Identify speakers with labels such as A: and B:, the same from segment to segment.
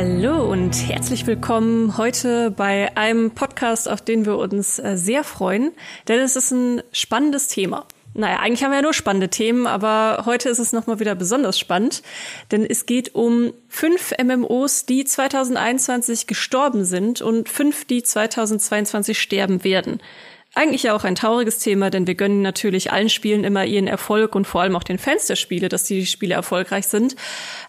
A: Hallo und herzlich willkommen heute bei einem Podcast, auf den wir uns äh, sehr freuen, denn es ist ein spannendes Thema. Naja, eigentlich haben wir ja nur spannende Themen, aber heute ist es nochmal wieder besonders spannend, denn es geht um fünf MMOs, die 2021 gestorben sind und fünf, die 2022 sterben werden. Eigentlich ja auch ein trauriges Thema, denn wir gönnen natürlich allen Spielen immer ihren Erfolg und vor allem auch den Fans der Spiele, dass die Spiele erfolgreich sind.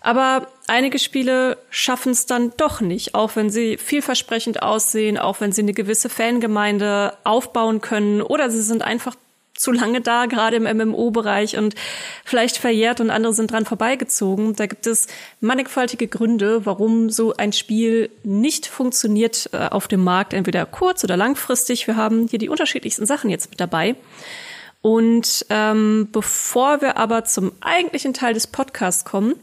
A: Aber einige Spiele schaffen es dann doch nicht, auch wenn sie vielversprechend aussehen, auch wenn sie eine gewisse Fangemeinde aufbauen können oder sie sind einfach zu lange da, gerade im MMO-Bereich und vielleicht verjährt und andere sind dran vorbeigezogen. Da gibt es mannigfaltige Gründe, warum so ein Spiel nicht funktioniert äh, auf dem Markt, entweder kurz- oder langfristig. Wir haben hier die unterschiedlichsten Sachen jetzt mit dabei. Und ähm, bevor wir aber zum eigentlichen Teil des Podcasts kommen,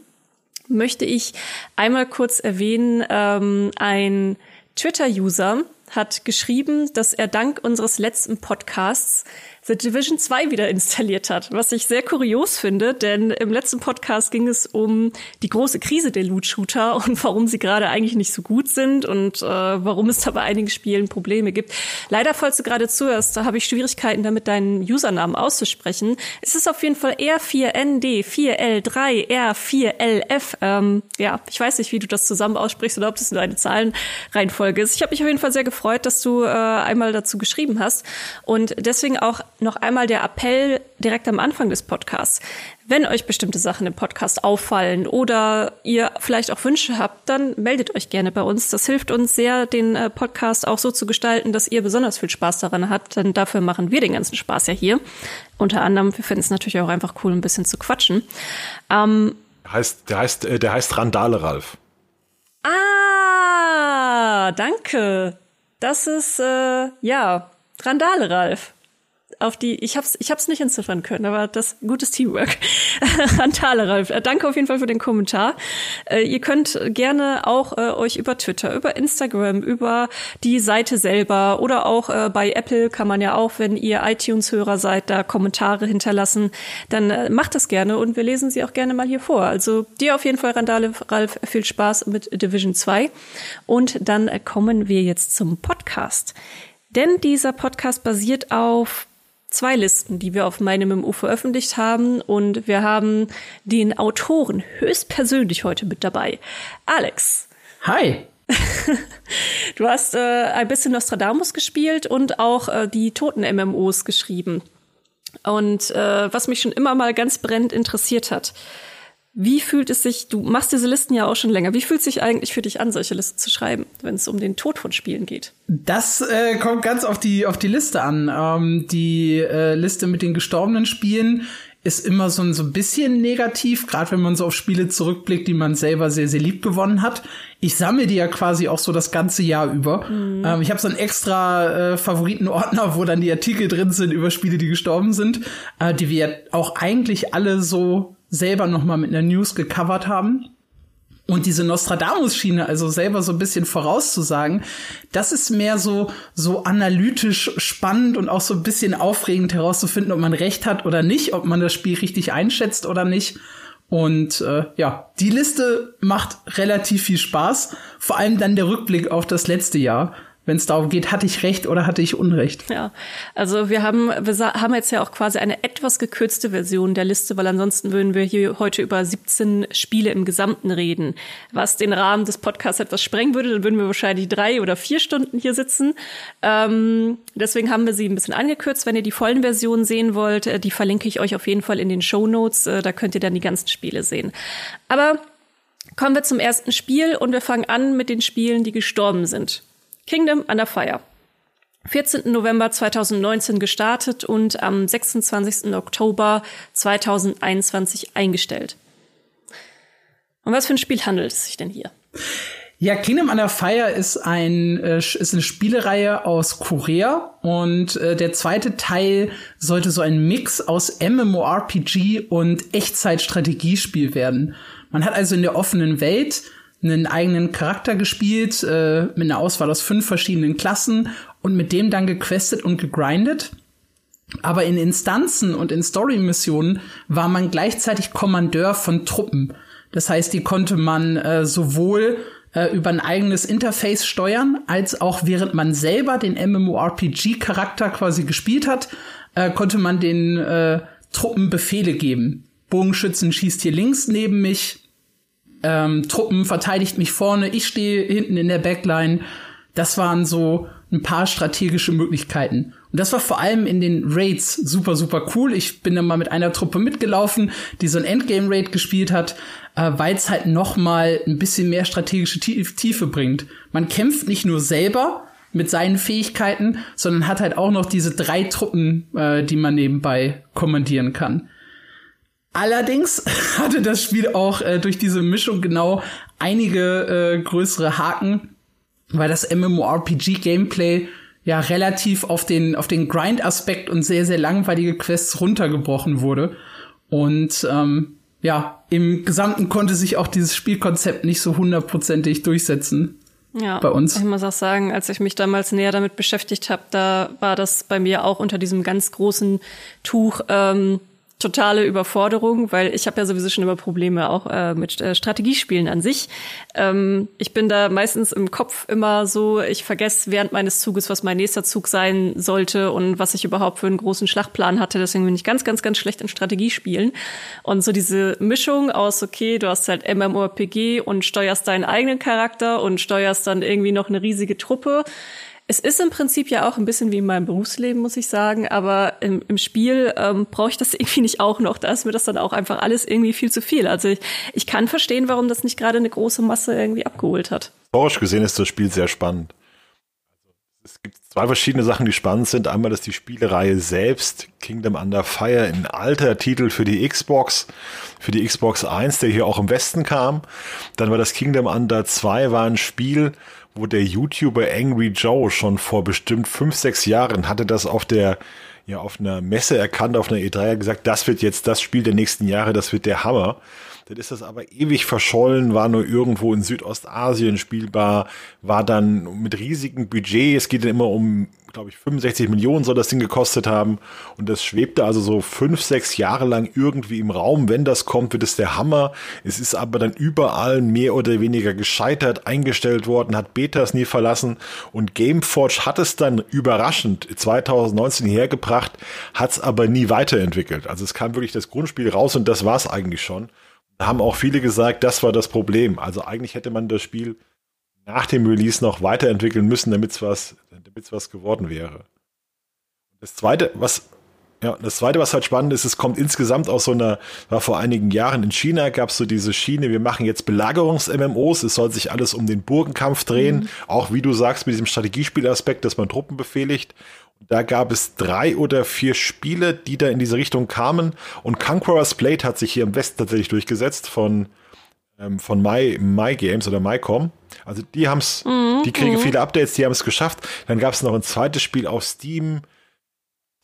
A: möchte ich einmal kurz erwähnen, ähm, ein Twitter-User hat geschrieben, dass er dank unseres letzten Podcasts The Division 2 wieder installiert hat, was ich sehr kurios finde, denn im letzten Podcast ging es um die große Krise der Loot-Shooter und warum sie gerade eigentlich nicht so gut sind und äh, warum es da bei einigen Spielen Probleme gibt. Leider, falls du gerade zuhörst, da habe ich Schwierigkeiten damit, deinen Usernamen auszusprechen. Es ist auf jeden Fall R4ND4L3R4LF. Ähm, ja, ich weiß nicht, wie du das zusammen aussprichst oder ob das nur eine Zahlenreihenfolge ist. Ich habe mich auf jeden Fall sehr gefreut, dass du äh, einmal dazu geschrieben hast und deswegen auch noch einmal der Appell direkt am Anfang des Podcasts. Wenn euch bestimmte Sachen im Podcast auffallen oder ihr vielleicht auch Wünsche habt, dann meldet euch gerne bei uns. Das hilft uns sehr, den äh, Podcast auch so zu gestalten, dass ihr besonders viel Spaß daran habt, denn dafür machen wir den ganzen Spaß ja hier. Unter anderem, wir finden es natürlich auch einfach cool, ein bisschen zu quatschen.
B: Ähm, heißt, der heißt, äh, der heißt Randale Ralf.
A: Ah, danke. Das ist, äh, ja, Randale Ralf auf die, ich hab's, ich hab's nicht entziffern können, aber das gutes Teamwork. Antale Ralf, äh, danke auf jeden Fall für den Kommentar. Äh, ihr könnt gerne auch äh, euch über Twitter, über Instagram, über die Seite selber oder auch äh, bei Apple kann man ja auch, wenn ihr iTunes-Hörer seid, da Kommentare hinterlassen. Dann äh, macht das gerne und wir lesen sie auch gerne mal hier vor. Also dir auf jeden Fall, Randale Ralf, viel Spaß mit Division 2. Und dann kommen wir jetzt zum Podcast. Denn dieser Podcast basiert auf zwei Listen, die wir auf meinem MMO veröffentlicht haben. Und wir haben den Autoren höchstpersönlich heute mit dabei. Alex.
C: Hi.
A: du hast äh, ein bisschen Nostradamus gespielt und auch äh, die toten MMOs geschrieben. Und äh, was mich schon immer mal ganz brennend interessiert hat, wie fühlt es sich, du machst diese Listen ja auch schon länger, wie fühlt es sich eigentlich für dich an, solche Listen zu schreiben, wenn es um den Tod von Spielen geht?
C: Das äh, kommt ganz auf die, auf die Liste an. Ähm, die äh, Liste mit den gestorbenen Spielen ist immer so ein, so ein bisschen negativ, gerade wenn man so auf Spiele zurückblickt, die man selber sehr, sehr lieb gewonnen hat. Ich sammle die ja quasi auch so das ganze Jahr über. Mhm. Ähm, ich habe so einen extra äh, Favoritenordner, wo dann die Artikel drin sind über Spiele, die gestorben sind, äh, die wir auch eigentlich alle so selber noch mal mit einer News gecovert haben. Und diese Nostradamus-Schiene, also selber so ein bisschen vorauszusagen, das ist mehr so, so analytisch spannend und auch so ein bisschen aufregend herauszufinden, ob man recht hat oder nicht, ob man das Spiel richtig einschätzt oder nicht. Und äh, ja, die Liste macht relativ viel Spaß. Vor allem dann der Rückblick auf das letzte Jahr wenn es darum geht, hatte ich recht oder hatte ich Unrecht.
A: Ja, also wir haben, wir haben jetzt ja auch quasi eine etwas gekürzte Version der Liste, weil ansonsten würden wir hier heute über 17 Spiele im Gesamten reden, was den Rahmen des Podcasts etwas sprengen würde. Dann würden wir wahrscheinlich drei oder vier Stunden hier sitzen. Ähm, deswegen haben wir sie ein bisschen angekürzt. Wenn ihr die vollen Versionen sehen wollt, äh, die verlinke ich euch auf jeden Fall in den Show Notes. Äh, da könnt ihr dann die ganzen Spiele sehen. Aber kommen wir zum ersten Spiel und wir fangen an mit den Spielen, die gestorben sind. Kingdom Under Fire. 14. November 2019 gestartet und am 26. Oktober 2021 eingestellt. Um was für ein Spiel handelt es sich denn hier?
C: Ja, Kingdom Under Fire ist ein äh, ist eine Spielereihe aus Korea und äh, der zweite Teil sollte so ein Mix aus MMORPG und Echtzeitstrategiespiel werden. Man hat also in der offenen Welt einen eigenen Charakter gespielt, äh, mit einer Auswahl aus fünf verschiedenen Klassen und mit dem dann gequestet und gegrindet. Aber in Instanzen und in Story-Missionen war man gleichzeitig Kommandeur von Truppen. Das heißt, die konnte man äh, sowohl äh, über ein eigenes Interface steuern, als auch während man selber den MMORPG-Charakter quasi gespielt hat, äh, konnte man den äh, Truppen Befehle geben. Bogenschützen schießt hier links neben mich, ähm, Truppen verteidigt mich vorne, ich stehe hinten in der Backline. Das waren so ein paar strategische Möglichkeiten. Und das war vor allem in den Raids super, super cool. Ich bin dann mal mit einer Truppe mitgelaufen, die so ein Endgame-Raid gespielt hat, äh, weil es halt noch mal ein bisschen mehr strategische Tiefe bringt. Man kämpft nicht nur selber mit seinen Fähigkeiten, sondern hat halt auch noch diese drei Truppen, äh, die man nebenbei kommandieren kann. Allerdings hatte das Spiel auch äh, durch diese Mischung genau einige äh, größere Haken, weil das MMORPG-Gameplay ja relativ auf den, auf den Grind-Aspekt und sehr, sehr langweilige Quests runtergebrochen wurde. Und ähm, ja, im Gesamten konnte sich auch dieses Spielkonzept nicht so hundertprozentig durchsetzen.
A: Ja, bei uns. Ich muss auch sagen, als ich mich damals näher damit beschäftigt habe, da war das bei mir auch unter diesem ganz großen Tuch ähm, totale Überforderung, weil ich habe ja sowieso schon immer Probleme auch äh, mit äh, Strategiespielen an sich. Ähm, ich bin da meistens im Kopf immer so, ich vergesse während meines Zuges, was mein nächster Zug sein sollte und was ich überhaupt für einen großen Schlachtplan hatte. Deswegen bin ich ganz, ganz, ganz schlecht in Strategiespielen. Und so diese Mischung aus, okay, du hast halt MMORPG und steuerst deinen eigenen Charakter und steuerst dann irgendwie noch eine riesige Truppe es ist im Prinzip ja auch ein bisschen wie in meinem Berufsleben, muss ich sagen, aber im, im Spiel ähm, brauche ich das irgendwie nicht auch noch. Da ist mir das dann auch einfach alles irgendwie viel zu viel. Also ich, ich kann verstehen, warum das nicht gerade eine große Masse irgendwie abgeholt hat.
B: Historisch gesehen ist das Spiel sehr spannend. Es gibt zwei verschiedene Sachen, die spannend sind. Einmal, dass die Spielereihe selbst, Kingdom Under Fire, ein alter Titel für die Xbox, für die Xbox 1, der hier auch im Westen kam. Dann war das Kingdom Under 2, war ein Spiel, wo der YouTuber Angry Joe schon vor bestimmt fünf, sechs Jahren hatte das auf der ja auf einer Messe erkannt, auf einer E3 gesagt, das wird jetzt das Spiel der nächsten Jahre, das wird der Hammer. Dann ist das aber ewig verschollen, war nur irgendwo in Südostasien spielbar, war dann mit riesigen Budget. Es geht dann immer um, glaube ich, 65 Millionen soll das Ding gekostet haben. Und das schwebte also so fünf, sechs Jahre lang irgendwie im Raum. Wenn das kommt, wird es der Hammer. Es ist aber dann überall mehr oder weniger gescheitert, eingestellt worden, hat Betas nie verlassen. Und Gameforge hat es dann überraschend 2019 hergebracht, hat es aber nie weiterentwickelt. Also es kam wirklich das Grundspiel raus und das war es eigentlich schon. Da haben auch viele gesagt, das war das Problem. Also eigentlich hätte man das Spiel nach dem Release noch weiterentwickeln müssen, damit es was, damit's was geworden wäre. Das zweite, was ja, das zweite, was halt spannend ist, es kommt insgesamt aus so einer, war vor einigen Jahren in China, gab es so diese Schiene, wir machen jetzt Belagerungs-MMOs, es soll sich alles um den Burgenkampf drehen, mhm. auch wie du sagst, mit diesem Strategiespielaspekt, dass man Truppen befehligt. Da gab es drei oder vier Spiele, die da in diese Richtung kamen. Und Conqueror's Blade hat sich hier im Westen tatsächlich durchgesetzt von, ähm, von My, My Games oder MyCom. Also die haben es, mhm, die kriegen mhm. viele Updates, die haben es geschafft. Dann gab es noch ein zweites Spiel auf Steam.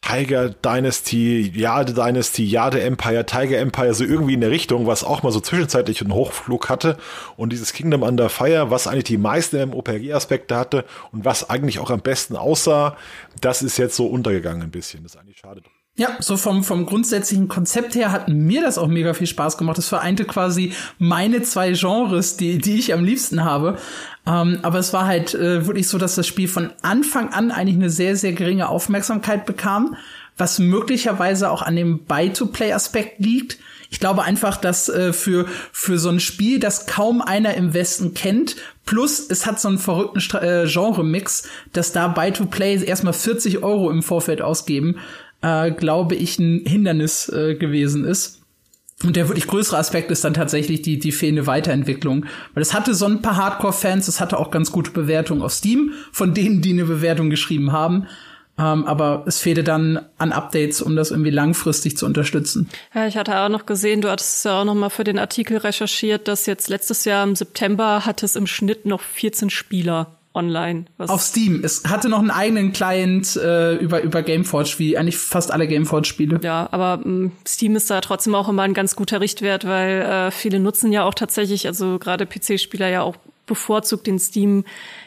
B: Tiger Dynasty, Jade Dynasty, Jade Empire, Tiger Empire, so irgendwie in der Richtung, was auch mal so zwischenzeitlich einen Hochflug hatte. Und dieses Kingdom Under Fire, was eigentlich die meisten MMORPG-Aspekte hatte und was eigentlich auch am besten aussah, das ist jetzt so untergegangen ein bisschen. Das ist eigentlich schade.
C: Ja, so vom, vom grundsätzlichen Konzept her hat mir das auch mega viel Spaß gemacht. Das vereinte quasi meine zwei Genres, die, die ich am liebsten habe. Ähm, aber es war halt äh, wirklich so, dass das Spiel von Anfang an eigentlich eine sehr, sehr geringe Aufmerksamkeit bekam, was möglicherweise auch an dem Buy-to-Play-Aspekt liegt. Ich glaube einfach, dass äh, für, für so ein Spiel, das kaum einer im Westen kennt, plus es hat so einen verrückten äh, Genre-Mix, dass da Buy-to-Play erstmal 40 Euro im Vorfeld ausgeben, äh, glaube ich, ein Hindernis äh, gewesen ist. Und der wirklich größere Aspekt ist dann tatsächlich die, die fehlende Weiterentwicklung. Weil es hatte so ein paar Hardcore-Fans, es hatte auch ganz gute Bewertungen auf Steam, von denen, die eine Bewertung geschrieben haben. Ähm, aber es fehlte dann an Updates, um das irgendwie langfristig zu unterstützen.
A: Ja, ich hatte auch noch gesehen, du hattest ja auch noch mal für den Artikel recherchiert, dass jetzt letztes Jahr im September hat es im Schnitt noch 14 Spieler online.
C: Auf Steam. Es hatte noch einen eigenen Client äh, über, über Gameforge, wie eigentlich fast alle Gameforge-Spiele.
A: Ja, aber ähm, Steam ist da trotzdem auch immer ein ganz guter Richtwert, weil äh, viele nutzen ja auch tatsächlich, also gerade PC-Spieler ja auch bevorzugt den Steam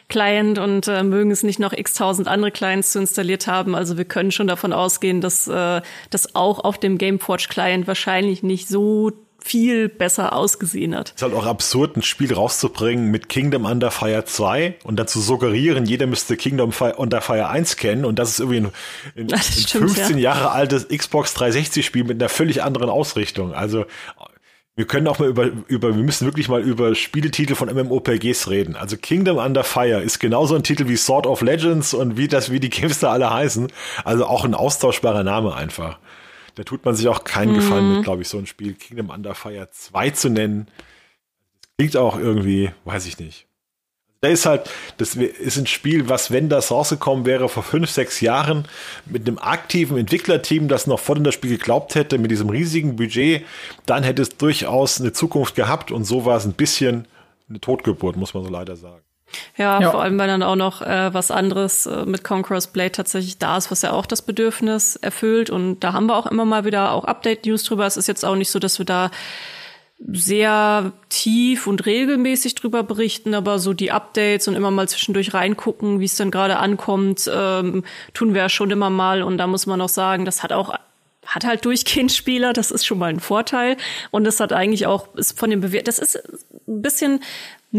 A: Client und äh, mögen es nicht noch x tausend andere Clients zu installiert haben. Also wir können schon davon ausgehen, dass äh, das auch auf dem Gameforge Client wahrscheinlich nicht so viel besser ausgesehen hat.
B: Es ist halt auch absurd, ein Spiel rauszubringen mit Kingdom Under Fire 2 und dann zu suggerieren, jeder müsste Kingdom Under Fire 1 kennen und das ist irgendwie ein, ein, ein stimmt, 15 ja. Jahre altes Xbox 360 Spiel mit einer völlig anderen Ausrichtung. Also wir können auch mal über, über, wir müssen wirklich mal über Spieletitel von MMOPGs reden. Also Kingdom Under Fire ist genauso ein Titel wie Sword of Legends und wie das, wie die Games da alle heißen. Also auch ein austauschbarer Name einfach. Da tut man sich auch keinen mhm. Gefallen mit, glaube ich, so ein Spiel Kingdom Under Fire 2 zu nennen. Das klingt auch irgendwie, weiß ich nicht. Da ist halt, das ist ein Spiel, was, wenn das rausgekommen wäre vor fünf, sechs Jahren, mit einem aktiven Entwicklerteam, das noch vor dem Spiel geglaubt hätte, mit diesem riesigen Budget, dann hätte es durchaus eine Zukunft gehabt und so war es ein bisschen eine Totgeburt, muss man so leider sagen.
A: Ja, ja, vor allem, weil dann auch noch äh, was anderes äh, mit Conqueror's Blade tatsächlich da ist, was ja auch das Bedürfnis erfüllt. Und da haben wir auch immer mal wieder auch Update-News drüber. Es ist jetzt auch nicht so, dass wir da sehr tief und regelmäßig drüber berichten, aber so die Updates und immer mal zwischendurch reingucken, wie es dann gerade ankommt, ähm, tun wir ja schon immer mal. Und da muss man auch sagen, das hat auch hat halt durchgehend Spieler, das ist schon mal ein Vorteil. Und das hat eigentlich auch, ist von dem Bewert, das ist ein bisschen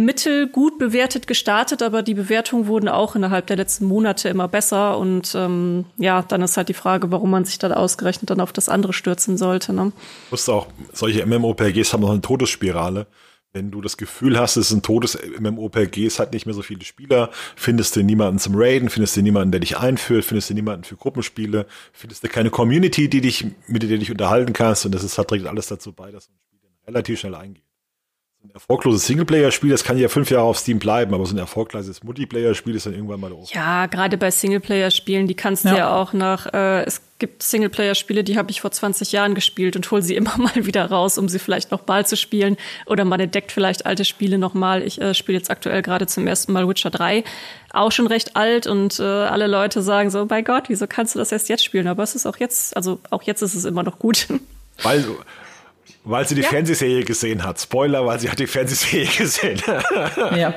A: mittelgut bewertet gestartet, aber die Bewertungen wurden auch innerhalb der letzten Monate immer besser. Und ähm, ja, dann ist halt die Frage, warum man sich dann ausgerechnet dann auf das andere stürzen sollte. Ne?
B: Du musst auch, solche MMORPGs haben noch eine Todesspirale. Wenn du das Gefühl hast, es ist ein todes MMORPG, es hat nicht mehr so viele Spieler, findest du niemanden zum Raiden, findest du niemanden, der dich einführt, findest du niemanden für Gruppenspiele, findest du keine Community, die dich, mit der du dich unterhalten kannst und das ist, hat trägt alles dazu bei, dass so ein Spiel relativ schnell eingeht ein erfolgloses Singleplayer-Spiel, das kann ja fünf Jahre auf Steam bleiben, aber so ein erfolgreiches Multiplayer-Spiel ist dann irgendwann mal
A: auch. Ja, gerade bei Singleplayer-Spielen, die kannst du ja. ja auch nach, äh, es gibt Singleplayer-Spiele, die habe ich vor 20 Jahren gespielt und hole sie immer mal wieder raus, um sie vielleicht noch mal zu spielen. Oder man entdeckt vielleicht alte Spiele noch mal. Ich äh, spiele jetzt aktuell gerade zum ersten Mal Witcher 3, auch schon recht alt und äh, alle Leute sagen so, bei Gott, wieso kannst du das erst jetzt spielen? Aber es ist auch jetzt, also auch jetzt ist es immer noch gut.
B: Weil weil sie die ja. Fernsehserie gesehen hat. Spoiler, weil sie hat die Fernsehserie gesehen. ja.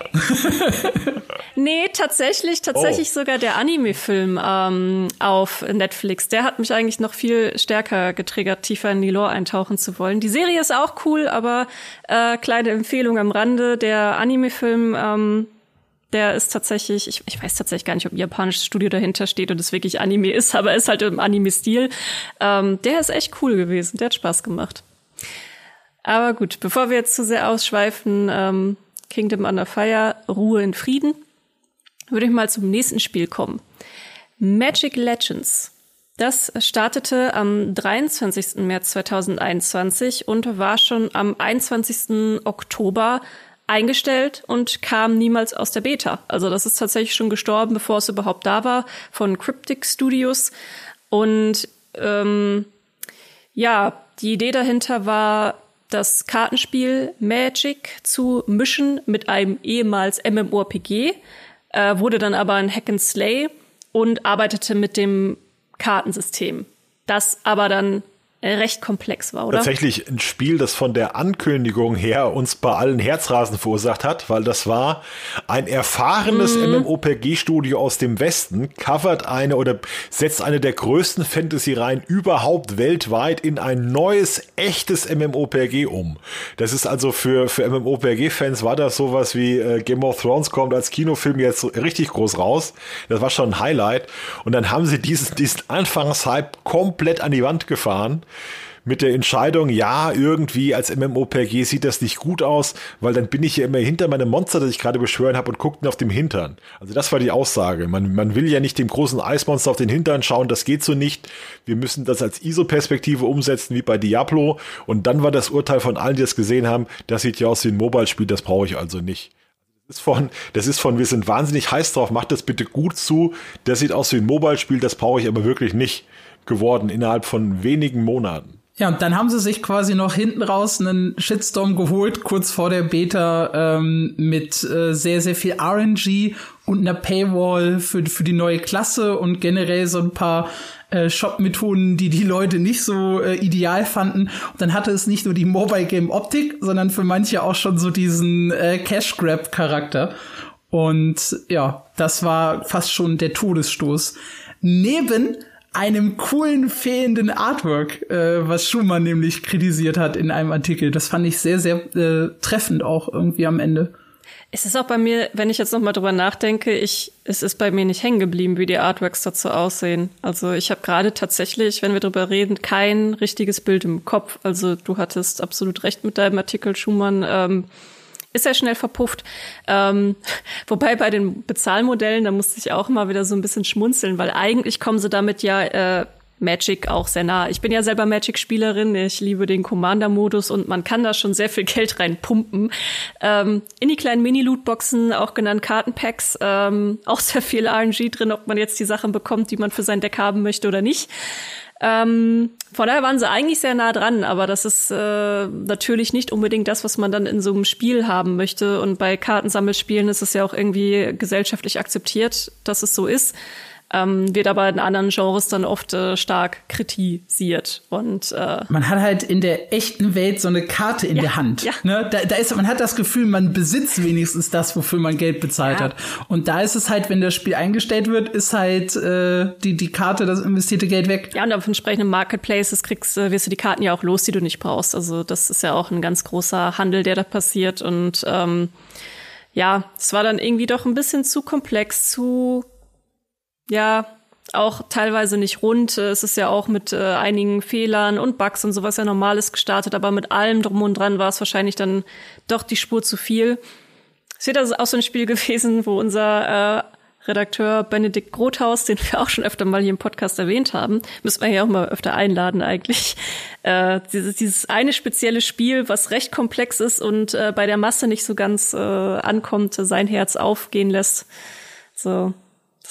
A: nee, tatsächlich, tatsächlich oh. sogar der Anime-Film ähm, auf Netflix. Der hat mich eigentlich noch viel stärker getriggert, tiefer in die Lore eintauchen zu wollen. Die Serie ist auch cool, aber äh, kleine Empfehlung am Rande. Der Anime-Film, ähm, der ist tatsächlich, ich, ich weiß tatsächlich gar nicht, ob ein japanisches Studio dahinter steht und es wirklich Anime ist, aber ist halt im Anime-Stil. Ähm, der ist echt cool gewesen. Der hat Spaß gemacht. Aber gut, bevor wir jetzt zu sehr ausschweifen, ähm, Kingdom Under Fire, Ruhe in Frieden, würde ich mal zum nächsten Spiel kommen. Magic Legends. Das startete am 23. März 2021 und war schon am 21. Oktober eingestellt und kam niemals aus der Beta. Also das ist tatsächlich schon gestorben, bevor es überhaupt da war, von Cryptic Studios. Und ähm, ja, die Idee dahinter war, das Kartenspiel Magic zu mischen mit einem ehemals MMORPG, äh, wurde dann aber ein Hack and Slay und arbeitete mit dem Kartensystem. Das aber dann recht komplex war, oder?
B: Tatsächlich ein Spiel, das von der Ankündigung her uns bei allen Herzrasen verursacht hat, weil das war ein erfahrenes mhm. MMOPG-Studio aus dem Westen, covert eine oder setzt eine der größten Fantasy-Reihen überhaupt weltweit in ein neues, echtes MMOPG um. Das ist also für, für MMOPG-Fans war das sowas wie äh, Game of Thrones kommt als Kinofilm jetzt richtig groß raus. Das war schon ein Highlight. Und dann haben sie diesen, diesen Anfangshype komplett an die Wand gefahren mit der Entscheidung, ja, irgendwie als MMOPG sieht das nicht gut aus, weil dann bin ich ja immer hinter meinem Monster, das ich gerade beschwören habe und guckt auf dem Hintern. Also das war die Aussage. Man, man will ja nicht dem großen Eismonster auf den Hintern schauen, das geht so nicht. Wir müssen das als ISO-Perspektive umsetzen, wie bei Diablo. Und dann war das Urteil von allen, die das gesehen haben, das sieht ja aus wie ein Mobile-Spiel, das brauche ich also nicht. Von, das ist von, wir sind wahnsinnig heiß drauf, macht das bitte gut zu. Das sieht aus wie ein Mobile-Spiel, das brauche ich aber wirklich nicht geworden innerhalb von wenigen Monaten.
C: Ja, und dann haben sie sich quasi noch hinten raus einen Shitstorm geholt, kurz vor der Beta, ähm, mit äh, sehr, sehr viel RNG und einer Paywall für, für die neue Klasse und generell so ein paar äh, Shop-Methoden, die die Leute nicht so äh, ideal fanden. Und dann hatte es nicht nur die Mobile Game Optik, sondern für manche auch schon so diesen äh, Cash Grab Charakter. Und ja, das war fast schon der Todesstoß. Neben einem coolen fehlenden Artwork, äh, was Schumann nämlich kritisiert hat in einem Artikel. Das fand ich sehr, sehr äh, treffend auch irgendwie am Ende.
A: Es ist auch bei mir, wenn ich jetzt noch mal drüber nachdenke, ich, es ist bei mir nicht hängen geblieben, wie die Artworks dazu aussehen. Also ich habe gerade tatsächlich, wenn wir drüber reden, kein richtiges Bild im Kopf. Also du hattest absolut recht mit deinem Artikel, Schumann. Ähm, ist ja schnell verpufft. Ähm, wobei bei den Bezahlmodellen, da musste ich auch mal wieder so ein bisschen schmunzeln, weil eigentlich kommen sie damit ja äh, Magic auch sehr nah. Ich bin ja selber Magic-Spielerin, ich liebe den Commander-Modus und man kann da schon sehr viel Geld reinpumpen. Ähm, in die kleinen Mini-Lootboxen, auch genannt Kartenpacks, ähm, auch sehr viel RNG drin, ob man jetzt die Sachen bekommt, die man für sein Deck haben möchte oder nicht. Ähm, von daher waren sie eigentlich sehr nah dran, aber das ist äh, natürlich nicht unbedingt das, was man dann in so einem Spiel haben möchte. Und bei Kartensammelspielen ist es ja auch irgendwie gesellschaftlich akzeptiert, dass es so ist ähm, wird aber in anderen Genres dann oft äh, stark kritisiert. Und äh,
C: man hat halt in der echten Welt so eine Karte in
A: ja,
C: der Hand.
A: Ja.
C: Ne? Da, da ist, man hat das Gefühl, man besitzt wenigstens das, wofür man Geld bezahlt
A: ja.
C: hat. Und da ist es halt, wenn das Spiel eingestellt wird, ist halt äh, die die Karte, das investierte Geld weg.
A: Ja, und auf entsprechenden Marketplaces kriegst, äh, wirst du die Karten ja auch los, die du nicht brauchst. Also das ist ja auch ein ganz großer Handel, der da passiert. Und ähm, ja, es war dann irgendwie doch ein bisschen zu komplex, zu ja, auch teilweise nicht rund. Es ist ja auch mit äh, einigen Fehlern und Bugs und sowas ja normales gestartet, aber mit allem drum und dran war es wahrscheinlich dann doch die Spur zu viel. Es wird also auch so ein Spiel gewesen, wo unser äh, Redakteur Benedikt Grothaus, den wir auch schon öfter mal hier im Podcast erwähnt haben, müssen wir ja auch mal öfter einladen eigentlich. Äh, dieses, dieses eine spezielle Spiel, was recht komplex ist und äh, bei der Masse nicht so ganz äh, ankommt, sein Herz aufgehen lässt. So,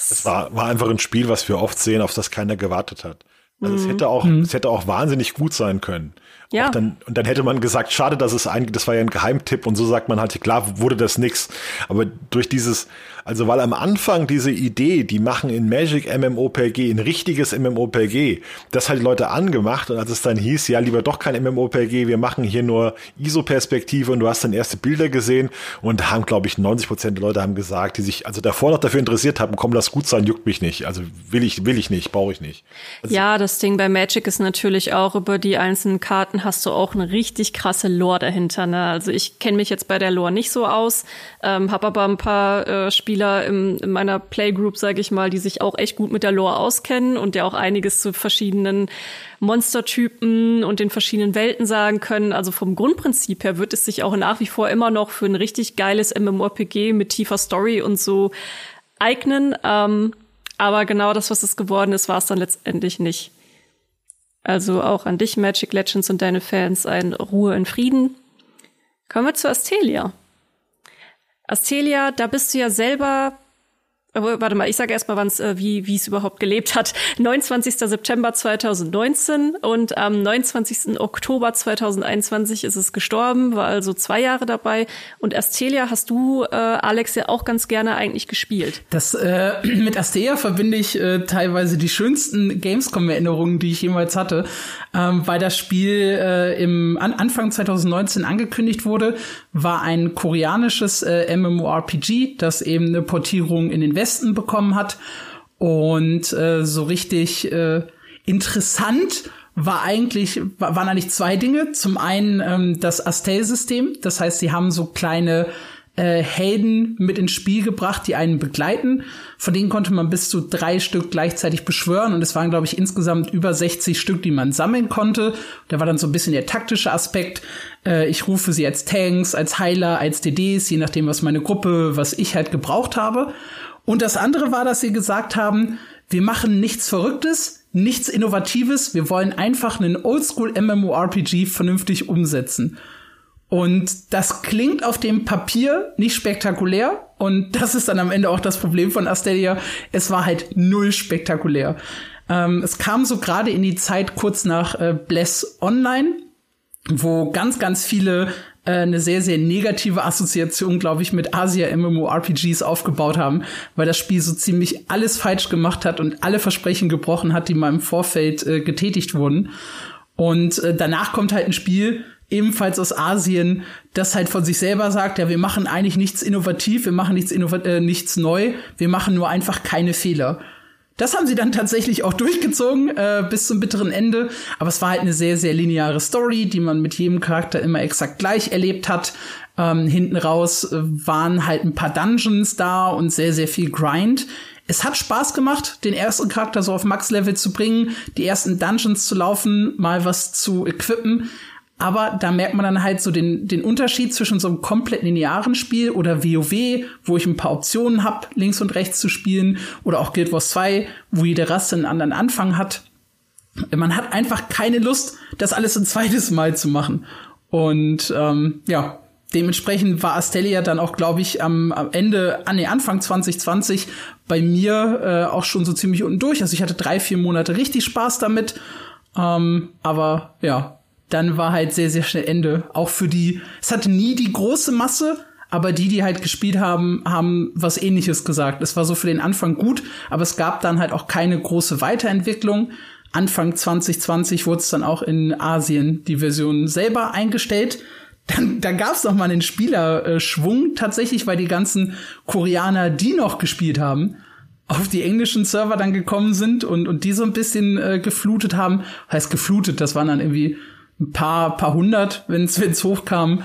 B: es war, war einfach ein Spiel, was wir oft sehen, auf das keiner gewartet hat. Also
A: Mhm.
B: es hätte auch, es hätte auch wahnsinnig gut sein können.
A: Ja.
B: Dann, und dann hätte man gesagt, schade, dass es ein, das war ja ein Geheimtipp und so sagt man halt, klar wurde das nix. Aber durch dieses, also weil am Anfang diese Idee, die machen in Magic MMOPG, ein richtiges MMOPG, das hat die Leute angemacht und als es dann hieß, ja, lieber doch kein MMOPG, wir machen hier nur ISO-Perspektive und du hast dann erste Bilder gesehen und haben, glaube ich, 90 Prozent der Leute haben gesagt, die sich also davor noch dafür interessiert haben, komm, das gut sein, juckt mich nicht. Also will ich, will ich nicht, brauche ich nicht. Also
A: ja, das Ding bei Magic ist natürlich auch über die einzelnen Karten hast du auch eine richtig krasse Lore dahinter. Ne? Also ich kenne mich jetzt bei der Lore nicht so aus, ähm, habe aber ein paar äh, Spieler im, in meiner Playgroup, sage ich mal, die sich auch echt gut mit der Lore auskennen und der auch einiges zu verschiedenen Monstertypen und den verschiedenen Welten sagen können. Also vom Grundprinzip her wird es sich auch nach wie vor immer noch für ein richtig geiles MMORPG mit tiefer Story und so eignen. Ähm, aber genau das, was es geworden ist, war es dann letztendlich nicht. Also auch an dich, Magic Legends und deine Fans, ein Ruhe in Frieden. Kommen wir zu Astelia. Astelia, da bist du ja selber aber warte mal, ich sage erstmal, wann's, äh, wie wie es überhaupt gelebt hat. 29. September 2019 und am 29. Oktober 2021 ist es gestorben, war also zwei Jahre dabei. Und Astelia hast du, äh, Alex, ja auch ganz gerne eigentlich gespielt.
C: Das äh, mit Asteria verbinde ich äh, teilweise die schönsten Gamescom-Erinnerungen, die ich jemals hatte, ähm, weil das Spiel äh, im an Anfang 2019 angekündigt wurde, war ein koreanisches äh, MMORPG, das eben eine Portierung in den Westen bekommen hat und äh, so richtig äh, interessant war eigentlich waren eigentlich zwei Dinge. Zum einen ähm, das Astel-System, das heißt, sie haben so kleine äh, Helden mit ins Spiel gebracht, die einen begleiten. Von denen konnte man bis zu drei Stück gleichzeitig beschwören und es waren, glaube ich, insgesamt über 60 Stück, die man sammeln konnte. Da war dann so ein bisschen der taktische Aspekt. Äh, ich rufe sie als Tanks, als Heiler, als DDs, je nachdem, was meine Gruppe, was ich halt gebraucht habe. Und das andere war, dass sie gesagt haben, wir machen nichts Verrücktes, nichts Innovatives, wir wollen einfach einen Oldschool MMORPG vernünftig umsetzen. Und das klingt auf dem Papier nicht spektakulär. Und das ist dann am Ende auch das Problem von Asteria. Es war halt null spektakulär. Ähm, es kam so gerade in die Zeit kurz nach äh, Bless Online, wo ganz, ganz viele äh, eine sehr, sehr negative Assoziation, glaube ich, mit Asia MMORPGs aufgebaut haben, weil das Spiel so ziemlich alles falsch gemacht hat und alle Versprechen gebrochen hat, die mal im Vorfeld äh, getätigt wurden. Und äh, danach kommt halt ein Spiel, ebenfalls aus Asien, das halt von sich selber sagt, ja, wir machen eigentlich nichts innovativ, wir machen nichts, innovat äh, nichts neu, wir machen nur einfach keine Fehler. Das haben sie dann tatsächlich auch durchgezogen äh, bis zum bitteren Ende. Aber es war halt eine sehr, sehr lineare Story, die man mit jedem Charakter immer exakt gleich erlebt hat. Ähm, hinten raus äh, waren halt ein paar Dungeons da und sehr, sehr viel Grind. Es hat Spaß gemacht, den ersten Charakter so auf Max-Level zu bringen, die ersten Dungeons zu laufen, mal was zu equippen. Aber da merkt man dann halt so den, den Unterschied zwischen so einem komplett linearen Spiel oder WoW, wo ich ein paar Optionen habe, links und rechts zu spielen, oder auch Guild Wars 2, wo jede Rasse einen anderen Anfang hat. Man hat einfach keine Lust, das alles ein zweites Mal zu machen. Und ähm, ja, dementsprechend war Astelia dann auch, glaube ich, am, am Ende, an nee, Anfang 2020 bei mir äh, auch schon so ziemlich unten durch. Also ich hatte drei, vier Monate richtig Spaß damit. Ähm, aber ja, dann war halt sehr, sehr schnell Ende. Auch für die, es hatte nie die große Masse, aber die, die halt gespielt haben, haben was ähnliches gesagt. Es war so für den Anfang gut, aber es gab dann halt auch keine große Weiterentwicklung. Anfang 2020 wurde es dann auch in Asien die Version selber eingestellt. Dann, dann gab es noch mal einen Spielerschwung tatsächlich, weil die ganzen Koreaner, die noch gespielt haben, auf die englischen Server dann gekommen sind und, und die so ein bisschen äh, geflutet haben. Heißt geflutet, das waren dann irgendwie ein paar, paar hundert, wenn es hochkam.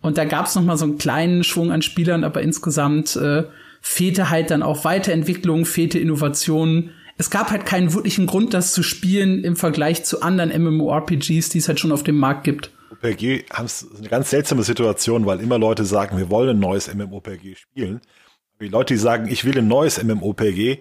C: Und da gab es noch mal so einen kleinen Schwung an Spielern, aber insgesamt äh, fehlte halt dann auch Weiterentwicklung, fehlte Innovationen. Es gab halt keinen wirklichen Grund, das zu spielen im Vergleich zu anderen MMORPGs, die es halt schon auf dem Markt gibt.
B: OPG haben eine ganz seltsame Situation, weil immer Leute sagen, wir wollen ein neues MMOPG spielen. Die Leute, die sagen, ich will ein neues MMOPG,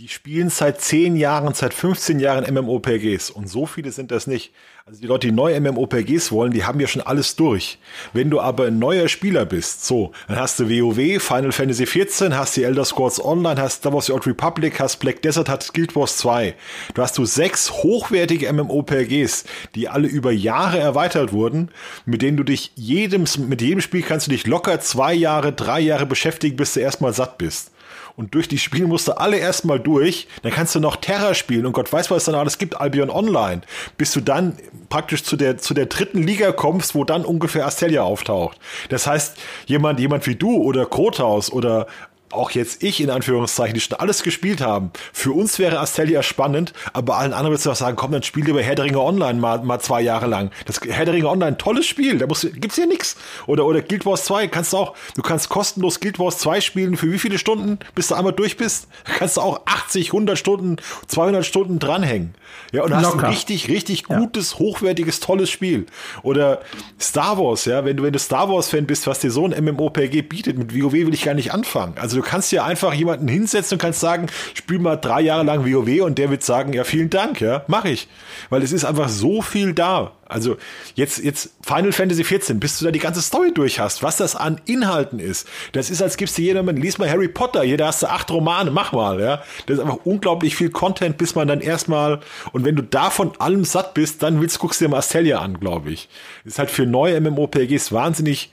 B: die spielen seit 10 Jahren, seit 15 Jahren MMOPGs und so viele sind das nicht. Also die Leute, die neue MMOPGs wollen, die haben ja schon alles durch. Wenn du aber ein neuer Spieler bist, so, dann hast du WoW, Final Fantasy XIV, hast die Elder Scrolls Online, hast Star Wars The Old Republic, hast Black Desert, hast Guild Wars 2. Du hast du sechs hochwertige MMOPGs, die alle über Jahre erweitert wurden, mit denen du dich jedem, mit jedem Spiel kannst du dich locker zwei Jahre, drei Jahre beschäftigen, bis du erstmal satt bist und durch die Spiele musst du alle erstmal durch. Dann kannst du noch Terra spielen und Gott weiß, was dann alles gibt, Albion Online, bis du dann praktisch zu der, zu der dritten Liga kommst, wo dann ungefähr Astelia auftaucht. Das heißt, jemand, jemand wie du oder Krothaus oder auch jetzt ich in Anführungszeichen, die schon alles gespielt haben. Für uns wäre Astelia spannend, aber allen anderen würdest du auch sagen, komm, dann spiel lieber Herr der Ringe Online mal, mal zwei Jahre lang. Das Herr der Ringe Online, tolles Spiel, da muss, gibt's hier nichts. Oder, oder Guild Wars 2, kannst du auch, du kannst kostenlos Guild Wars 2 spielen, für wie viele Stunden, bis du einmal durch bist? kannst du auch 80, 100 Stunden, 200 Stunden dranhängen. Ja, und Locker. hast ein richtig, richtig gutes, ja. hochwertiges, tolles Spiel. Oder Star Wars, ja, wenn du, wenn du Star Wars Fan bist, was dir so ein MMOPG bietet, mit WoW will ich gar nicht anfangen. Also du kannst ja einfach jemanden hinsetzen und kannst sagen, spiel mal drei Jahre lang WoW und der wird sagen, ja, vielen Dank, ja, mach ich. Weil es ist einfach so viel da. Also jetzt, jetzt Final Fantasy 14, bis du da die ganze Story durch hast, was das an Inhalten ist. Das ist, als gibst du jemandem, lies mal Harry Potter, hier, da hast du acht Romane, mach mal, ja. Das ist einfach unglaublich viel Content, bis man dann erstmal, und wenn du davon allem satt bist, dann willst, guckst du dir Mastelia an, glaube ich. Ist halt für neue MMOPGs wahnsinnig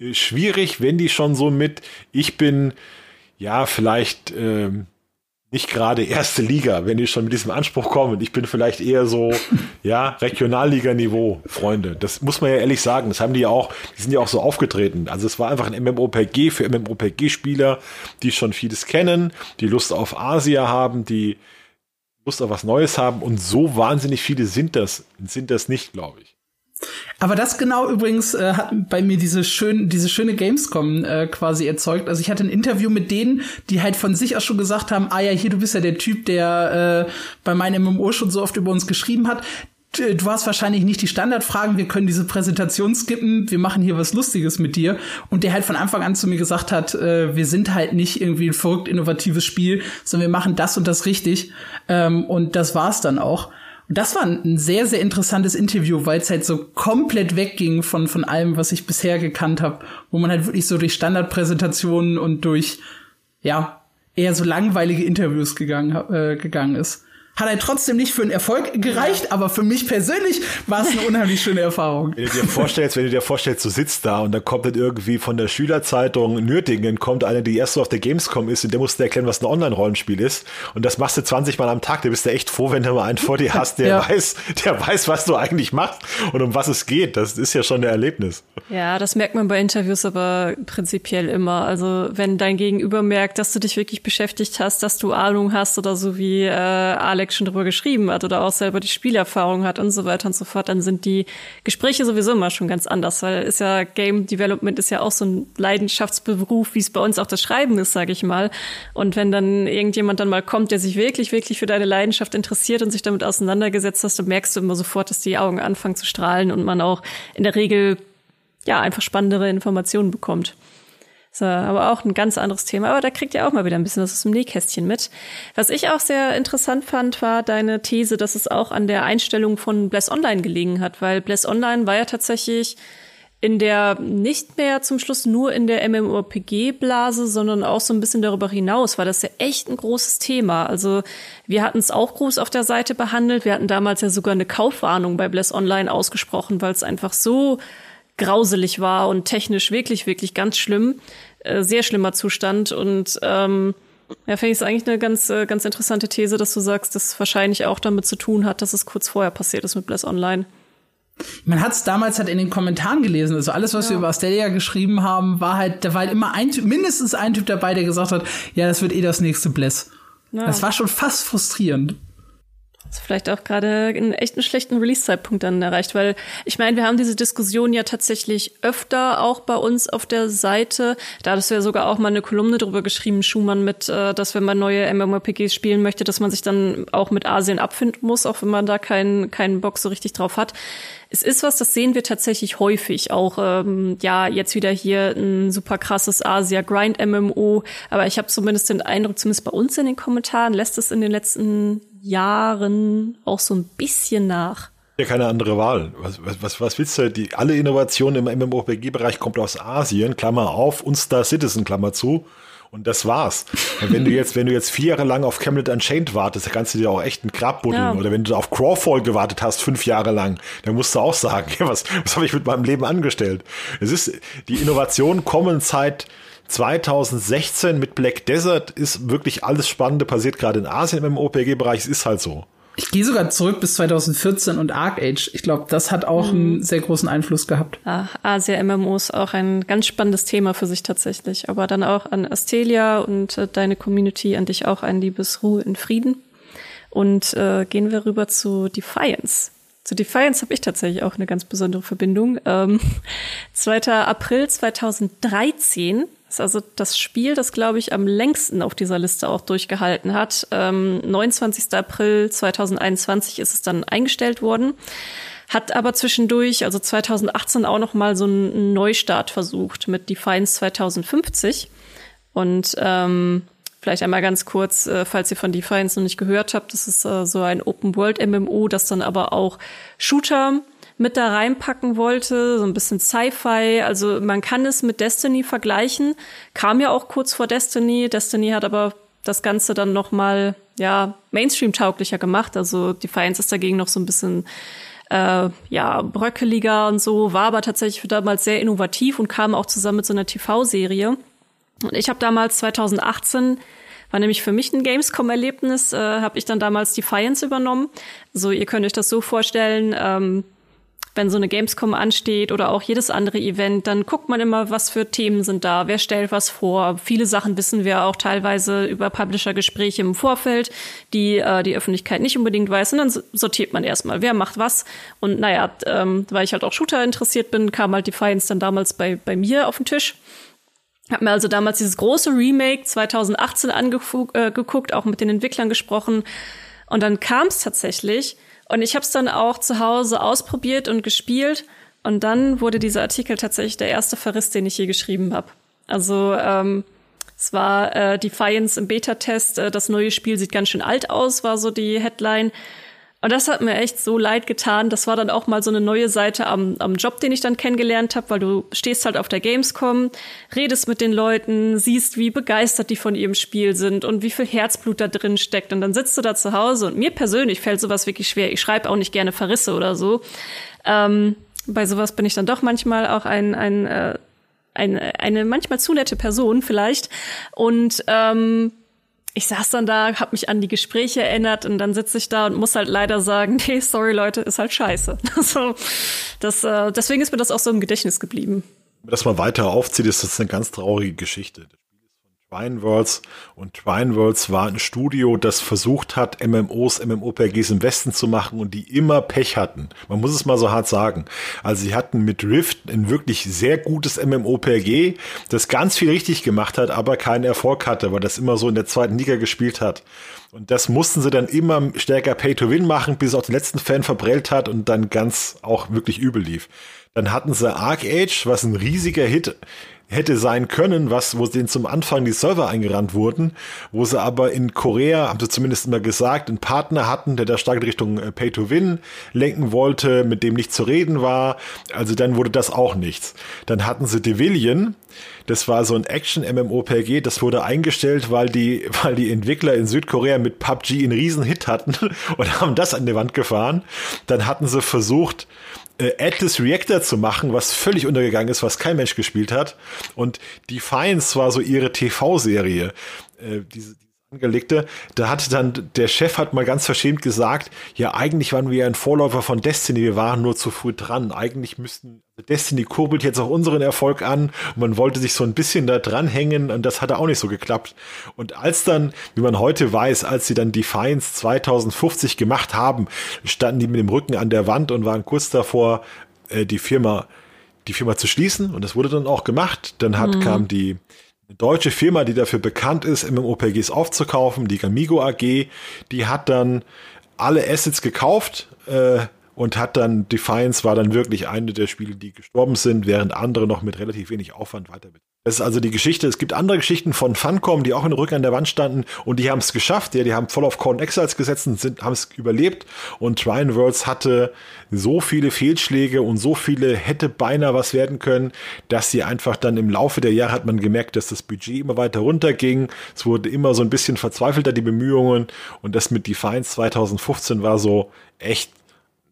B: äh, schwierig, wenn die schon so mit, ich bin, ja, vielleicht ähm, nicht gerade erste Liga, wenn die schon mit diesem Anspruch kommen. Ich bin vielleicht eher so, ja, Regionalliga-Niveau, Freunde. Das muss man ja ehrlich sagen. Das haben die ja auch, die sind ja auch so aufgetreten. Also es war einfach ein MMOPG für MMOPG-Spieler, die schon vieles kennen, die Lust auf Asia haben, die Lust auf was Neues haben. Und so wahnsinnig viele sind das, sind das nicht, glaube ich.
C: Aber das genau übrigens äh, hat bei mir diese schön, diese schöne Gamescom äh, quasi erzeugt. Also ich hatte ein Interview mit denen, die halt von sich aus schon gesagt haben, ah ja, hier, du bist ja der Typ, der äh, bei meinem MMO schon so oft über uns geschrieben hat. Du hast wahrscheinlich nicht die Standardfragen, wir können diese Präsentation skippen, wir machen hier was Lustiges mit dir. Und der halt von Anfang an zu mir gesagt hat, äh, wir sind halt nicht irgendwie ein verrückt innovatives Spiel, sondern wir machen das und das richtig. Ähm, und das war's dann auch. Und das war ein sehr, sehr interessantes Interview, weil es halt so komplett wegging von, von allem, was ich bisher gekannt habe, wo man halt wirklich so durch Standardpräsentationen und durch, ja, eher so langweilige Interviews gegangen, äh, gegangen ist. Hat halt trotzdem nicht für einen Erfolg gereicht, ja. aber für mich persönlich war es eine unheimlich schöne Erfahrung.
B: Wenn du dir vorstellst, wenn du dir vorstellst, du sitzt da und da kommt dann irgendwie von der Schülerzeitung Nürtingen kommt einer, die erst so auf der Gamescom ist und der muss dir erklären, was ein Online-Rollenspiel ist und das machst du 20 Mal am Tag, da bist du echt froh, wenn du mal einen vor dir hast, der ja. weiß, der weiß, was du eigentlich machst und um was es geht. Das ist ja schon ein Erlebnis.
A: Ja, das merkt man bei Interviews aber prinzipiell immer. Also wenn dein Gegenüber merkt, dass du dich wirklich beschäftigt hast, dass du Ahnung hast oder so wie äh, Alex schon drüber geschrieben hat oder auch selber die Spielerfahrung hat und so weiter und so fort, dann sind die Gespräche sowieso immer schon ganz anders, weil ist ja Game Development ist ja auch so ein Leidenschaftsberuf, wie es bei uns auch das Schreiben ist, sage ich mal. Und wenn dann irgendjemand dann mal kommt, der sich wirklich, wirklich für deine Leidenschaft interessiert und sich damit auseinandergesetzt hast, dann merkst du immer sofort, dass die Augen anfangen zu strahlen und man auch in der Regel ja einfach spannendere Informationen bekommt. So, aber auch ein ganz anderes Thema. Aber da kriegt ihr auch mal wieder ein bisschen was aus dem Nähkästchen mit. Was ich auch sehr interessant fand, war deine These, dass es auch an der Einstellung von Bless Online gelegen hat, weil Bless Online war ja tatsächlich in der nicht mehr zum Schluss nur in der MMORPG-Blase, sondern auch so ein bisschen darüber hinaus, war das ja echt ein großes Thema. Also wir hatten es auch groß auf der Seite behandelt. Wir hatten damals ja sogar eine Kaufwarnung bei Bless Online ausgesprochen, weil es einfach so grauselig war und technisch wirklich, wirklich ganz schlimm. Äh, sehr schlimmer Zustand. Und ähm, ja, finde ich es eigentlich eine ganz, äh, ganz interessante These, dass du sagst, dass wahrscheinlich auch damit zu tun hat, dass es kurz vorher passiert ist mit Bless Online.
C: Man hat es damals halt in den Kommentaren gelesen. Also alles, was ja. wir über Stadia geschrieben haben, war halt, da war halt immer ein Typ, mindestens ein Typ dabei, der gesagt hat, ja, das wird eh das nächste Bless. Ja. Das war schon fast frustrierend.
A: Also vielleicht auch gerade einen echten schlechten Release-Zeitpunkt dann erreicht, weil ich meine, wir haben diese Diskussion ja tatsächlich öfter auch bei uns auf der Seite. Da hattest du ja sogar auch mal eine Kolumne drüber geschrieben, Schumann, mit, äh, dass wenn man neue MMORPGs spielen möchte, dass man sich dann auch mit Asien abfinden muss, auch wenn man da keinen keinen Bock so richtig drauf hat. Es ist was, das sehen wir tatsächlich häufig. Auch ähm, ja, jetzt wieder hier ein super krasses Asia-Grind-MMO. Aber ich habe zumindest den Eindruck, zumindest bei uns in den Kommentaren, lässt es in den letzten Jahren auch so ein bisschen nach.
B: Ja, keine andere Wahl. Was, was, was willst du? Die, alle Innovationen im MMORPG-Bereich kommt aus Asien, Klammer auf, und Star Citizen, Klammer zu. Und das war's. Und wenn du jetzt, wenn du jetzt vier Jahre lang auf Camelot Unchained wartest, dann kannst du dir auch echt einen Grab buddeln. Ja. Oder wenn du auf Crawfall gewartet hast, fünf Jahre lang, dann musst du auch sagen, ja, was, was habe ich mit meinem Leben angestellt? Es ist, die Innovationen kommen seit 2016 mit Black Desert ist wirklich alles Spannende passiert, gerade in Asien im OPG-Bereich. Es ist halt so.
C: Ich gehe sogar zurück bis 2014 und Arc Age. Ich glaube, das hat auch mhm. einen sehr großen Einfluss gehabt.
A: Ja, Asia-MMOs auch ein ganz spannendes Thema für sich tatsächlich. Aber dann auch an Astelia und äh, deine Community, an dich auch ein liebes Ruhe in Frieden. Und äh, gehen wir rüber zu Defiance. Zu Defiance habe ich tatsächlich auch eine ganz besondere Verbindung. Ähm, 2. April 2013 ist also das Spiel, das, glaube ich, am längsten auf dieser Liste auch durchgehalten hat. Ähm, 29. April 2021 ist es dann eingestellt worden. Hat aber zwischendurch, also 2018, auch noch mal so einen Neustart versucht mit Defiance 2050. Und ähm, vielleicht einmal ganz kurz, äh, falls ihr von Defiance noch nicht gehört habt, das ist äh, so ein Open-World-MMO, das dann aber auch Shooter mit da reinpacken wollte, so ein bisschen Sci-Fi. Also man kann es mit Destiny vergleichen. Kam ja auch kurz vor Destiny. Destiny hat aber das Ganze dann noch mal ja Mainstream-tauglicher gemacht. Also Defiance ist dagegen noch so ein bisschen äh, ja bröckeliger und so, war aber tatsächlich für damals sehr innovativ und kam auch zusammen mit so einer TV-Serie. Und ich habe damals 2018 war nämlich für mich ein Gamescom-Erlebnis, äh, habe ich dann damals Defiance übernommen. So, ihr könnt euch das so vorstellen, ähm, wenn so eine Gamescom ansteht oder auch jedes andere Event, dann guckt man immer, was für Themen sind da, wer stellt was vor. Viele Sachen wissen wir auch teilweise über Publisher-Gespräche im Vorfeld, die äh, die Öffentlichkeit nicht unbedingt weiß. Und dann sortiert man erstmal, wer macht was. Und naja, ähm, weil ich halt auch Shooter interessiert bin, kam halt Defiance dann damals bei, bei mir auf den Tisch. Hab mir also damals dieses große Remake 2018 angeguckt, äh, auch mit den Entwicklern gesprochen. Und dann kam es tatsächlich, und ich habe es dann auch zu Hause ausprobiert und gespielt. Und dann wurde dieser Artikel tatsächlich der erste Verriss, den ich je geschrieben habe. Also ähm, es war äh, Defiance im Beta-Test. Äh, das neue Spiel sieht ganz schön alt aus, war so die Headline. Und das hat mir echt so leid getan. Das war dann auch mal so eine neue Seite am, am Job, den ich dann kennengelernt habe, weil du stehst halt auf der Gamescom, redest mit den Leuten, siehst, wie begeistert die von ihrem Spiel sind und wie viel Herzblut da drin steckt. Und dann sitzt du da zu Hause und mir persönlich fällt sowas wirklich schwer. Ich schreibe auch nicht gerne Verrisse oder so. Ähm, bei sowas bin ich dann doch manchmal auch ein, ein äh, eine, eine manchmal zu nette Person vielleicht. Und ähm, ich saß dann da, habe mich an die Gespräche erinnert und dann sitze ich da und muss halt leider sagen, nee, sorry Leute, ist halt scheiße. Also das, äh, deswegen ist mir das auch so im Gedächtnis geblieben.
B: Wenn man das mal weiter aufzieht, ist das eine ganz traurige Geschichte. Trineworlds und Trineworlds war ein Studio, das versucht hat, MMOs, MMOPGs im Westen zu machen und die immer Pech hatten. Man muss es mal so hart sagen. Also sie hatten mit Rift ein wirklich sehr gutes MMOPG, das ganz viel richtig gemacht hat, aber keinen Erfolg hatte, weil das immer so in der zweiten Liga gespielt hat. Und das mussten sie dann immer stärker Pay-to-Win machen, bis es auch den letzten Fan verbrellt hat und dann ganz auch wirklich übel lief. Dann hatten sie Arc Age, was ein riesiger Hit hätte sein können, was, wo denen zum Anfang die Server eingerannt wurden, wo sie aber in Korea, haben sie zumindest immer gesagt, einen Partner hatten, der da stark in Richtung äh, Pay-to-Win lenken wollte, mit dem nicht zu reden war. Also dann wurde das auch nichts. Dann hatten sie Devillion, das war so ein Action-MMOPG, das wurde eingestellt, weil die, weil die Entwickler in Südkorea mit PUBG einen riesen Hit hatten und haben das an die Wand gefahren. Dann hatten sie versucht, äh, Atlas Reactor zu machen, was völlig untergegangen ist, was kein Mensch gespielt hat. Und Defiance war so ihre TV-Serie. Äh, diese, angelegte, da hat dann, der Chef hat mal ganz verschämt gesagt, ja, eigentlich waren wir ja ein Vorläufer von Destiny, wir waren nur zu früh dran. Eigentlich müssten, also Destiny kurbelt jetzt auch unseren Erfolg an und man wollte sich so ein bisschen da dranhängen und das hat auch nicht so geklappt. Und als dann, wie man heute weiß, als sie dann Defiance 2050 gemacht haben, standen die mit dem Rücken an der Wand und waren kurz davor, äh, die Firma, die Firma zu schließen und das wurde dann auch gemacht. Dann hat, mhm. kam die, eine deutsche Firma, die dafür bekannt ist, MMOPGs aufzukaufen, die Gamigo AG, die hat dann alle Assets gekauft äh, und hat dann, Defiance war dann wirklich eine der Spiele, die gestorben sind, während andere noch mit relativ wenig Aufwand weiter das ist also die Geschichte. Es gibt andere Geschichten von Funcom, die auch in der an der Wand standen und die haben es geschafft. Ja, die haben voll auf Corn Exiles gesetzt und haben es überlebt. Und Trine Worlds hatte so viele Fehlschläge und so viele hätte beinahe was werden können, dass sie einfach dann im Laufe der Jahre hat man gemerkt, dass das Budget immer weiter runterging. Es wurde immer so ein bisschen verzweifelter, die Bemühungen. Und das mit Defiance 2015 war so echt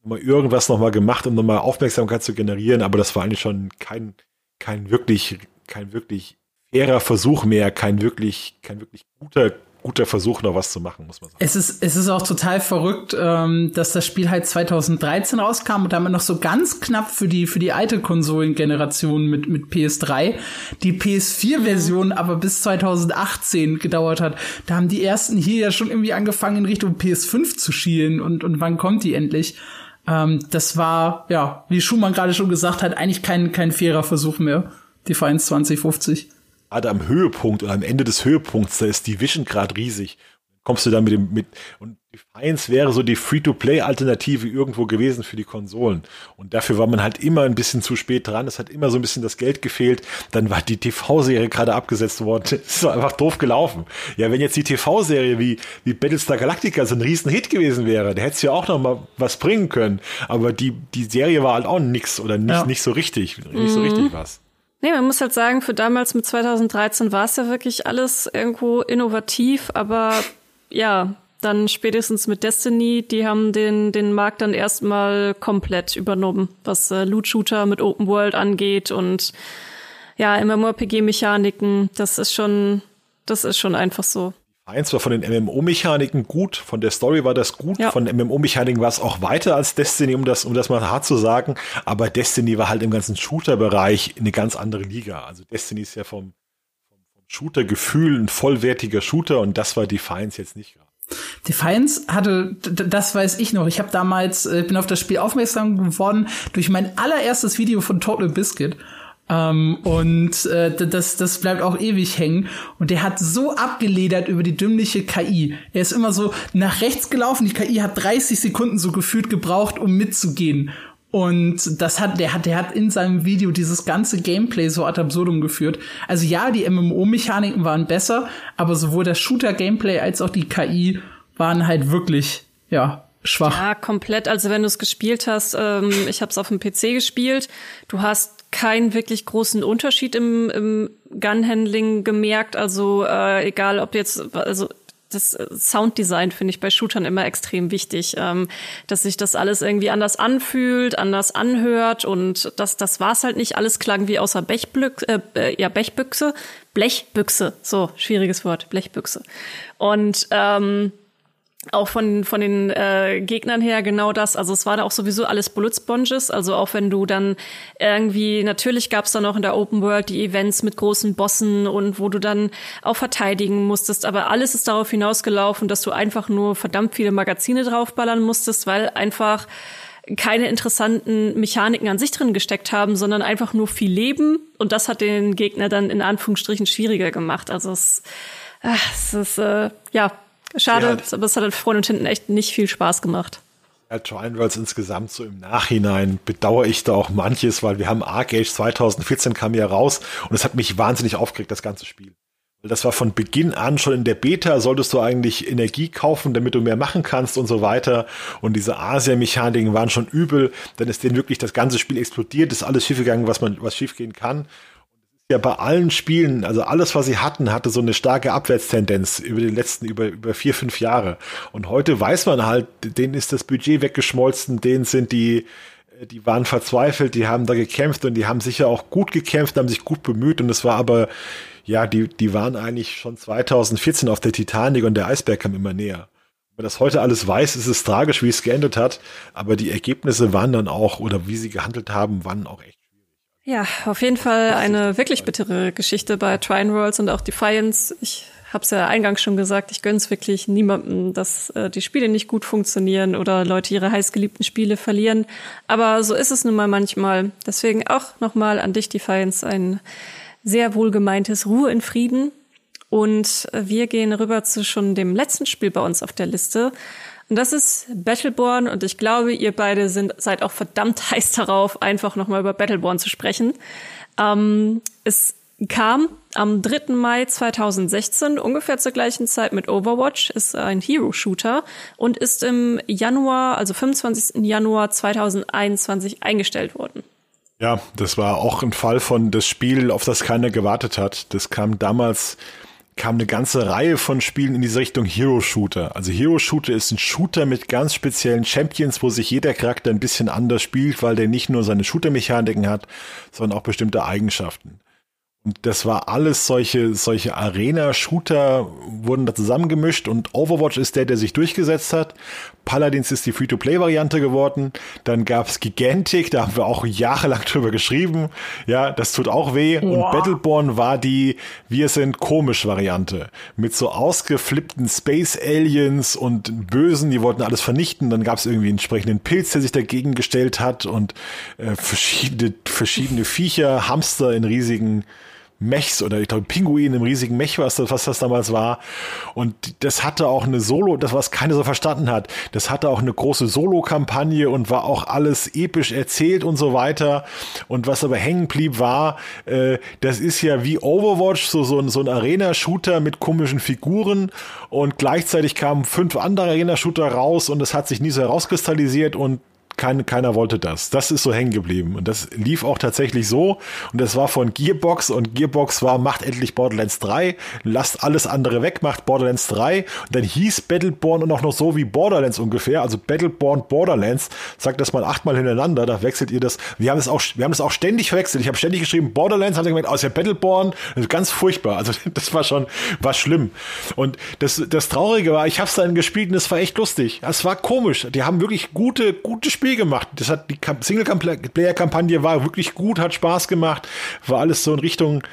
B: mal irgendwas nochmal gemacht, um nochmal Aufmerksamkeit zu generieren. Aber das war eigentlich schon kein, kein wirklich kein wirklich fairer Versuch mehr, kein wirklich, kein wirklich guter, guter Versuch, noch was zu machen, muss man sagen.
C: Es ist, es ist auch total verrückt, ähm, dass das Spiel halt 2013 rauskam und damit noch so ganz knapp für die, für die alte Konsolengeneration mit, mit PS3, die PS4-Version aber bis 2018 gedauert hat. Da haben die ersten hier ja schon irgendwie angefangen, in Richtung PS5 zu schielen und, und wann kommt die endlich? Ähm, das war, ja, wie Schumann gerade schon gesagt hat, eigentlich kein, kein fairer Versuch mehr. Defiance 2050.
B: Gerade am Höhepunkt oder am Ende des Höhepunkts, da ist die Vision gerade riesig. Kommst du da mit dem, mit, und Defiance wäre so die Free-to-Play-Alternative irgendwo gewesen für die Konsolen. Und dafür war man halt immer ein bisschen zu spät dran. Es hat immer so ein bisschen das Geld gefehlt. Dann war die TV-Serie gerade abgesetzt worden. Es ist einfach doof gelaufen. Ja, wenn jetzt die TV-Serie wie, wie Battlestar Galactica so ein Riesenhit gewesen wäre, da hätte es ja auch noch mal was bringen können. Aber die, die Serie war halt auch nix oder nicht, ja. nicht so richtig, nicht mhm. so richtig was.
A: Nee, man muss halt sagen, für damals mit 2013 war es ja wirklich alles irgendwo innovativ, aber ja, dann spätestens mit Destiny, die haben den, den Markt dann erstmal komplett übernommen, was äh, Loot-Shooter mit Open World angeht und ja, MMORPG-Mechaniken, das ist schon, das ist schon einfach so.
B: Eins war von den MMO-Mechaniken gut, von der Story war das gut, ja. von MMO-Mechaniken war es auch weiter als Destiny, um das, um das mal hart zu sagen. Aber Destiny war halt im ganzen Shooter-Bereich eine ganz andere Liga. Also Destiny ist ja vom, Shooter-Gefühl ein vollwertiger Shooter und das war Defiance jetzt nicht.
C: Defiance hatte, das weiß ich noch. Ich habe damals, äh, bin auf das Spiel aufmerksam geworden durch mein allererstes Video von Total Biscuit. Ähm, und äh, das, das bleibt auch ewig hängen. Und der hat so abgeledert über die dümmliche KI. Er ist immer so nach rechts gelaufen. Die KI hat 30 Sekunden so gefühlt gebraucht, um mitzugehen. Und das hat, der hat, der hat in seinem Video dieses ganze Gameplay so ad absurdum geführt. Also ja, die MMO-Mechaniken waren besser, aber sowohl das Shooter-Gameplay als auch die KI waren halt wirklich, ja, schwach.
A: Ja, komplett. Also wenn du es gespielt hast, ähm, ich habe es auf dem PC gespielt, du hast keinen wirklich großen Unterschied im, im Gun-Handling gemerkt. Also äh, egal, ob jetzt, also das Sounddesign finde ich bei Shootern immer extrem wichtig, ähm, dass sich das alles irgendwie anders anfühlt, anders anhört und das, das war es halt nicht. Alles klang wie außer Bechblüchse, äh, ja, Bechbüchse, Blechbüchse, so, schwieriges Wort, Blechbüchse. Und ähm, auch von, von den äh, Gegnern her genau das. Also es war da auch sowieso alles Bullet Sponges. Also auch wenn du dann irgendwie, natürlich gab es dann auch in der Open World die Events mit großen Bossen und wo du dann auch verteidigen musstest. Aber alles ist darauf hinausgelaufen, dass du einfach nur verdammt viele Magazine draufballern musstest, weil einfach keine interessanten Mechaniken an sich drin gesteckt haben, sondern einfach nur viel Leben. Und das hat den Gegner dann in Anführungsstrichen schwieriger gemacht. Also es, ach, es ist, äh, ja, Schade, ja, aber es hat vorne und hinten echt nicht viel Spaß gemacht.
B: Ja, Trial Worlds insgesamt so im Nachhinein bedauere ich da auch manches, weil wir haben Arcade 2014 kam ja raus und es hat mich wahnsinnig aufgeregt, das ganze Spiel. Das war von Beginn an schon in der Beta, solltest du eigentlich Energie kaufen, damit du mehr machen kannst und so weiter. Und diese Asia-Mechaniken waren schon übel. Dann ist denen wirklich das ganze Spiel explodiert, ist alles schiefgegangen, was man, was schiefgehen kann ja bei allen Spielen, also alles, was sie hatten, hatte so eine starke Abwärtstendenz über die letzten, über, über vier, fünf Jahre. Und heute weiß man halt, denen ist das Budget weggeschmolzen, denen sind die, die waren verzweifelt, die haben da gekämpft und die haben sicher auch gut gekämpft, haben sich gut bemüht und es war aber, ja, die, die waren eigentlich schon 2014 auf der Titanic und der Eisberg kam immer näher. Wenn man das heute alles weiß, ist es tragisch, wie es geendet hat, aber die Ergebnisse waren dann auch, oder wie sie gehandelt haben, waren auch echt
A: ja, auf jeden Fall eine wirklich bittere Geschichte bei Trine Worlds und auch Defiance. Ich habe es ja eingangs schon gesagt, ich gönn's wirklich niemandem, dass äh, die Spiele nicht gut funktionieren oder Leute ihre heißgeliebten Spiele verlieren. Aber so ist es nun mal manchmal. Deswegen auch nochmal an dich, Defiance, ein sehr wohlgemeintes Ruhe in Frieden. Und wir gehen rüber zu schon dem letzten Spiel bei uns auf der Liste. Und das ist Battleborn und ich glaube, ihr beide sind, seid auch verdammt heiß darauf, einfach nochmal über Battleborn zu sprechen. Ähm, es kam am 3. Mai 2016, ungefähr zur gleichen Zeit mit Overwatch, ist ein Hero-Shooter und ist im Januar, also 25. Januar 2021 eingestellt worden.
B: Ja, das war auch ein Fall von das Spiel, auf das keiner gewartet hat. Das kam damals kam eine ganze Reihe von Spielen in diese Richtung Hero Shooter. Also Hero Shooter ist ein Shooter mit ganz speziellen Champions, wo sich jeder Charakter ein bisschen anders spielt, weil der nicht nur seine Shooter-Mechaniken hat, sondern auch bestimmte Eigenschaften. Und das war alles solche, solche Arena-Shooter wurden da zusammengemischt und Overwatch ist der, der sich durchgesetzt hat. Paladins ist die Free-to-Play-Variante geworden. Dann gab's Gigantic, da haben wir auch jahrelang drüber geschrieben. Ja, das tut auch weh. Wow. Und Battleborn war die Wir sind komisch Variante. Mit so ausgeflippten Space Aliens und Bösen, die wollten alles vernichten. Dann gab's irgendwie einen entsprechenden Pilz, der sich dagegen gestellt hat und äh, verschiedene, verschiedene Viecher, Hamster in riesigen Mechs oder ich glaube Pinguin im riesigen Mech, was das, was das damals war. Und das hatte auch eine Solo, das was keiner so verstanden hat. Das hatte auch eine große Solo-Kampagne und war auch alles episch erzählt und so weiter. Und was aber hängen blieb, war, äh, das ist ja wie Overwatch, so, so, so ein Arena-Shooter mit komischen Figuren. Und gleichzeitig kamen fünf andere Arena-Shooter raus und es hat sich nie so herauskristallisiert und kein, keiner wollte das. Das ist so hängen geblieben. Und das lief auch tatsächlich so. Und das war von Gearbox. Und Gearbox war, macht endlich Borderlands 3. Lasst alles andere weg, macht Borderlands 3. Und dann hieß Battleborn und auch noch so wie Borderlands ungefähr. Also Battleborn Borderlands. Sagt das mal achtmal hintereinander. Da wechselt ihr das. Wir haben es auch, wir haben es auch ständig verwechselt. Ich habe ständig geschrieben Borderlands, haben sie gemeint, aus oh, ja Battleborn. Ist ganz furchtbar. Also das war schon, war schlimm. Und das, das Traurige war, ich habe es dann gespielt und es war echt lustig. Es war komisch. Die haben wirklich gute, gute Spiele Spiel gemacht. Das hat die Single-Player-Kampagne war wirklich gut, hat Spaß gemacht, war alles so in Richtung,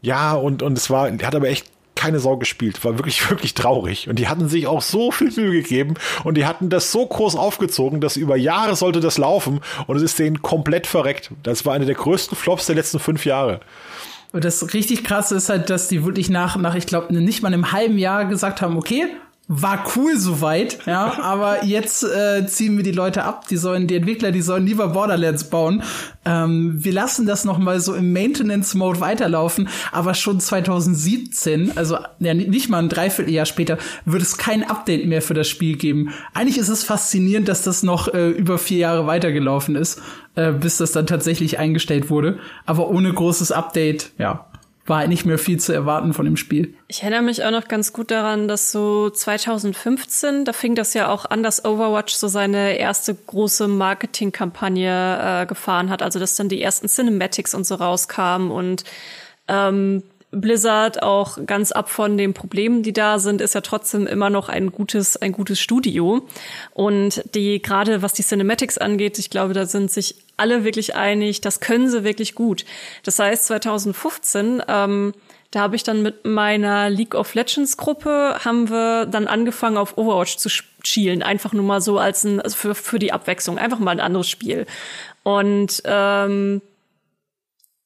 B: ja, und, und es war, hat aber echt keine Sau gespielt. War wirklich, wirklich traurig. Und die hatten sich auch so viel Mühe gegeben und die hatten das so groß aufgezogen, dass über Jahre sollte das laufen und es ist denen komplett verreckt. Das war eine der größten Flops der letzten fünf Jahre.
C: Und das richtig krasse ist halt, dass die wirklich nach, nach ich glaube, nicht mal einem halben Jahr gesagt haben, okay, war cool soweit, ja, aber jetzt äh, ziehen wir die Leute ab, die sollen, die Entwickler, die sollen lieber Borderlands bauen. Ähm, wir lassen das noch mal so im Maintenance-Mode weiterlaufen, aber schon 2017, also ja, nicht mal ein Dreivierteljahr später, wird es kein Update mehr für das Spiel geben. Eigentlich ist es faszinierend, dass das noch äh, über vier Jahre weitergelaufen ist, äh, bis das dann tatsächlich eingestellt wurde, aber ohne großes Update, ja, war halt nicht mehr viel zu erwarten von dem Spiel.
A: Ich erinnere mich auch noch ganz gut daran, dass so 2015, da fing das ja auch an, dass Overwatch so seine erste große Marketingkampagne äh, gefahren hat. Also dass dann die ersten Cinematics und so rauskamen und ähm, Blizzard auch ganz ab von den Problemen, die da sind, ist ja trotzdem immer noch ein gutes, ein gutes Studio. Und die, gerade was die Cinematics angeht, ich glaube, da sind sich alle wirklich einig, das können sie wirklich gut. Das heißt, 2015, ähm, da habe ich dann mit meiner League of Legends Gruppe haben wir dann angefangen auf Overwatch zu schielen, einfach nur mal so als ein also für für die Abwechslung, einfach mal ein anderes Spiel. Und ähm,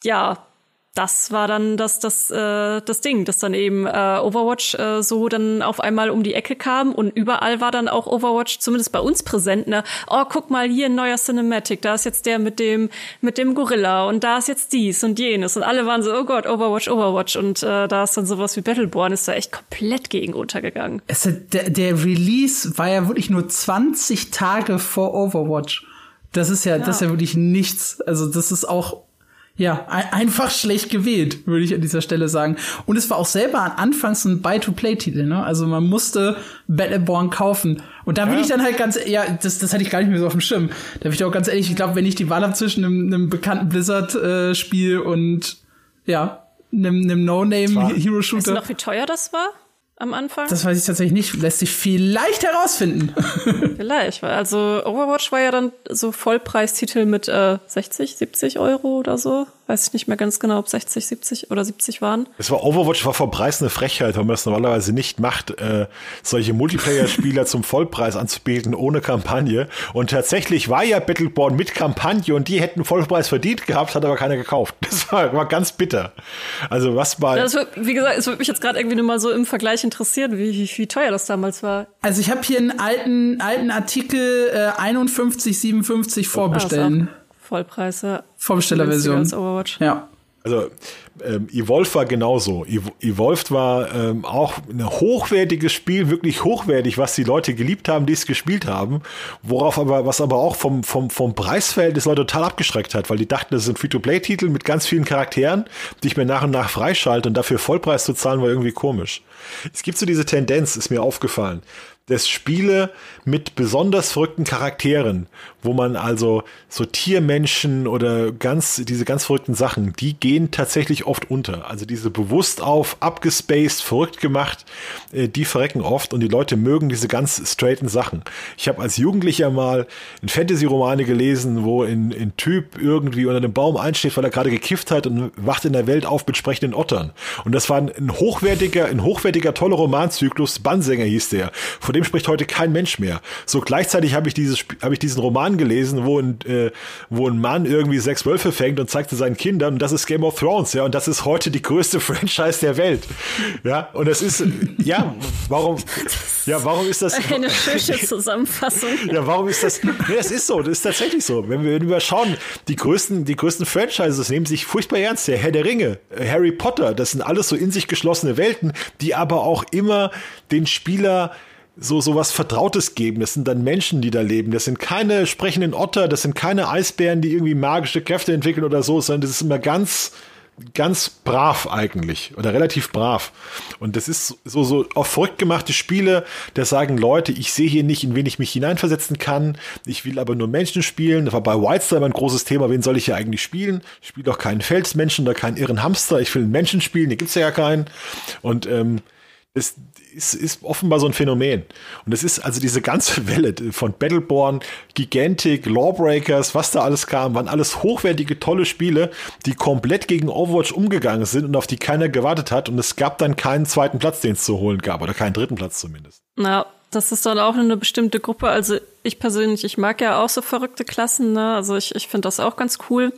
A: ja, das war dann das, das, äh, das Ding, dass dann eben äh, Overwatch äh, so dann auf einmal um die Ecke kam und überall war dann auch Overwatch, zumindest bei uns präsent, ne? Oh, guck mal, hier ein neuer Cinematic, da ist jetzt der mit dem, mit dem Gorilla und da ist jetzt dies und jenes und alle waren so, oh Gott, Overwatch, Overwatch und äh, da ist dann sowas wie Battleborn, ist da echt komplett gegen untergegangen.
C: Es, der, der Release war ja wirklich nur 20 Tage vor Overwatch. Das ist ja, ja, das ist ja wirklich nichts. Also das ist auch ja, einfach schlecht gewählt, würde ich an dieser Stelle sagen. Und es war auch selber an Anfangs ein Buy-to-Play-Titel, ne? Also man musste Battleborn kaufen. Und da bin ja. ich dann halt ganz, ja, das, das hatte ich gar nicht mehr so auf dem Schirm. Da bin ich auch ganz ehrlich, ich glaube, wenn ich die Wahl habe zwischen einem, einem bekannten Blizzard-Spiel äh, und ja, einem, einem No-Name-Hero-Shooter. Weißt
A: du noch, wie teuer das war? Am Anfang?
C: Das weiß ich tatsächlich nicht. Lässt sich vielleicht herausfinden.
A: vielleicht. Also Overwatch war ja dann so Vollpreistitel mit äh, 60, 70 Euro oder so. Weiß ich nicht mehr ganz genau, ob 60, 70 oder 70 waren.
B: Es war Overwatch war vom Preis eine Frechheit, weil man das normalerweise nicht macht, äh, solche Multiplayer-Spieler zum Vollpreis anzubieten ohne Kampagne. Und tatsächlich war ja Battleborn mit Kampagne und die hätten Vollpreis verdient gehabt, hat aber keiner gekauft. Das war, war ganz bitter. Also was war.
A: Das wird, wie gesagt, es würde mich jetzt gerade irgendwie nur mal so im Vergleich interessieren, wie, wie, wie teuer das damals war.
C: Also ich habe hier einen alten, alten Artikel äh, 51,57 vorbestellen.
A: Ah, Vollpreise.
C: Vorbestellerversion. Ja.
B: Also ähm, Evolve war genauso. Evolve war ähm, auch ein hochwertiges Spiel, wirklich hochwertig, was die Leute geliebt haben, die es gespielt haben, worauf aber, was aber auch vom, vom, vom Preisverhältnis Leute total abgeschreckt hat, weil die dachten, das ist ein Free-to-Play-Titel mit ganz vielen Charakteren, die ich mir nach und nach freischalte und dafür Vollpreis zu zahlen, war irgendwie komisch. Es gibt so diese Tendenz, ist mir aufgefallen dass Spiele mit besonders verrückten Charakteren, wo man also so Tiermenschen oder ganz, diese ganz verrückten Sachen, die gehen tatsächlich oft unter. Also diese bewusst auf, abgespaced, verrückt gemacht, äh, die verrecken oft und die Leute mögen diese ganz straighten Sachen. Ich habe als Jugendlicher mal in Fantasy-Romane gelesen, wo ein, ein Typ irgendwie unter einem Baum einsteht, weil er gerade gekifft hat und wacht in der Welt auf mit sprechenden Ottern. Und das war ein, ein hochwertiger, ein hochwertiger, toller Romanzyklus. Bannsänger hieß der. Von dem spricht heute kein Mensch mehr. So gleichzeitig habe ich dieses, habe ich diesen Roman gelesen, wo ein, äh, wo ein Mann irgendwie sechs Wölfe fängt und zeigt seinen Kindern, und das ist Game of Thrones, ja, und das ist heute die größte Franchise der Welt. Ja, und das ist, ja, warum, ja, warum ist das?
A: Eine schöne Zusammenfassung.
B: ja, warum ist das? Nee, das ist so, das ist tatsächlich so. Wenn wir, wenn wir schauen, die größten, die größten Franchises nehmen sich furchtbar ernst. Der Herr der Ringe, Harry Potter, das sind alles so in sich geschlossene Welten, die aber auch immer den Spieler so so was Vertrautes geben. Das sind dann Menschen, die da leben. Das sind keine sprechenden Otter, das sind keine Eisbären, die irgendwie magische Kräfte entwickeln oder so, sondern das ist immer ganz ganz brav eigentlich oder relativ brav. Und das ist so, so auf verrückt gemachte Spiele, da sagen Leute, ich sehe hier nicht, in wen ich mich hineinversetzen kann. Ich will aber nur Menschen spielen. Das war bei Whitestar ein großes Thema. Wen soll ich hier eigentlich spielen? Ich spiele doch keinen Felsmenschen oder keinen irren Hamster. Ich will einen Menschen spielen. Hier gibt's ja keinen. Und ähm, es, ist, ist offenbar so ein Phänomen. Und es ist also diese ganze Welle von Battleborn, Gigantic, Lawbreakers, was da alles kam, waren alles hochwertige, tolle Spiele, die komplett gegen Overwatch umgegangen sind und auf die keiner gewartet hat. Und es gab dann keinen zweiten Platz, den es zu holen gab, oder keinen dritten Platz zumindest.
A: Na, das ist dann auch eine bestimmte Gruppe. Also ich persönlich, ich mag ja auch so verrückte Klassen, ne? Also ich, ich finde das auch ganz cool.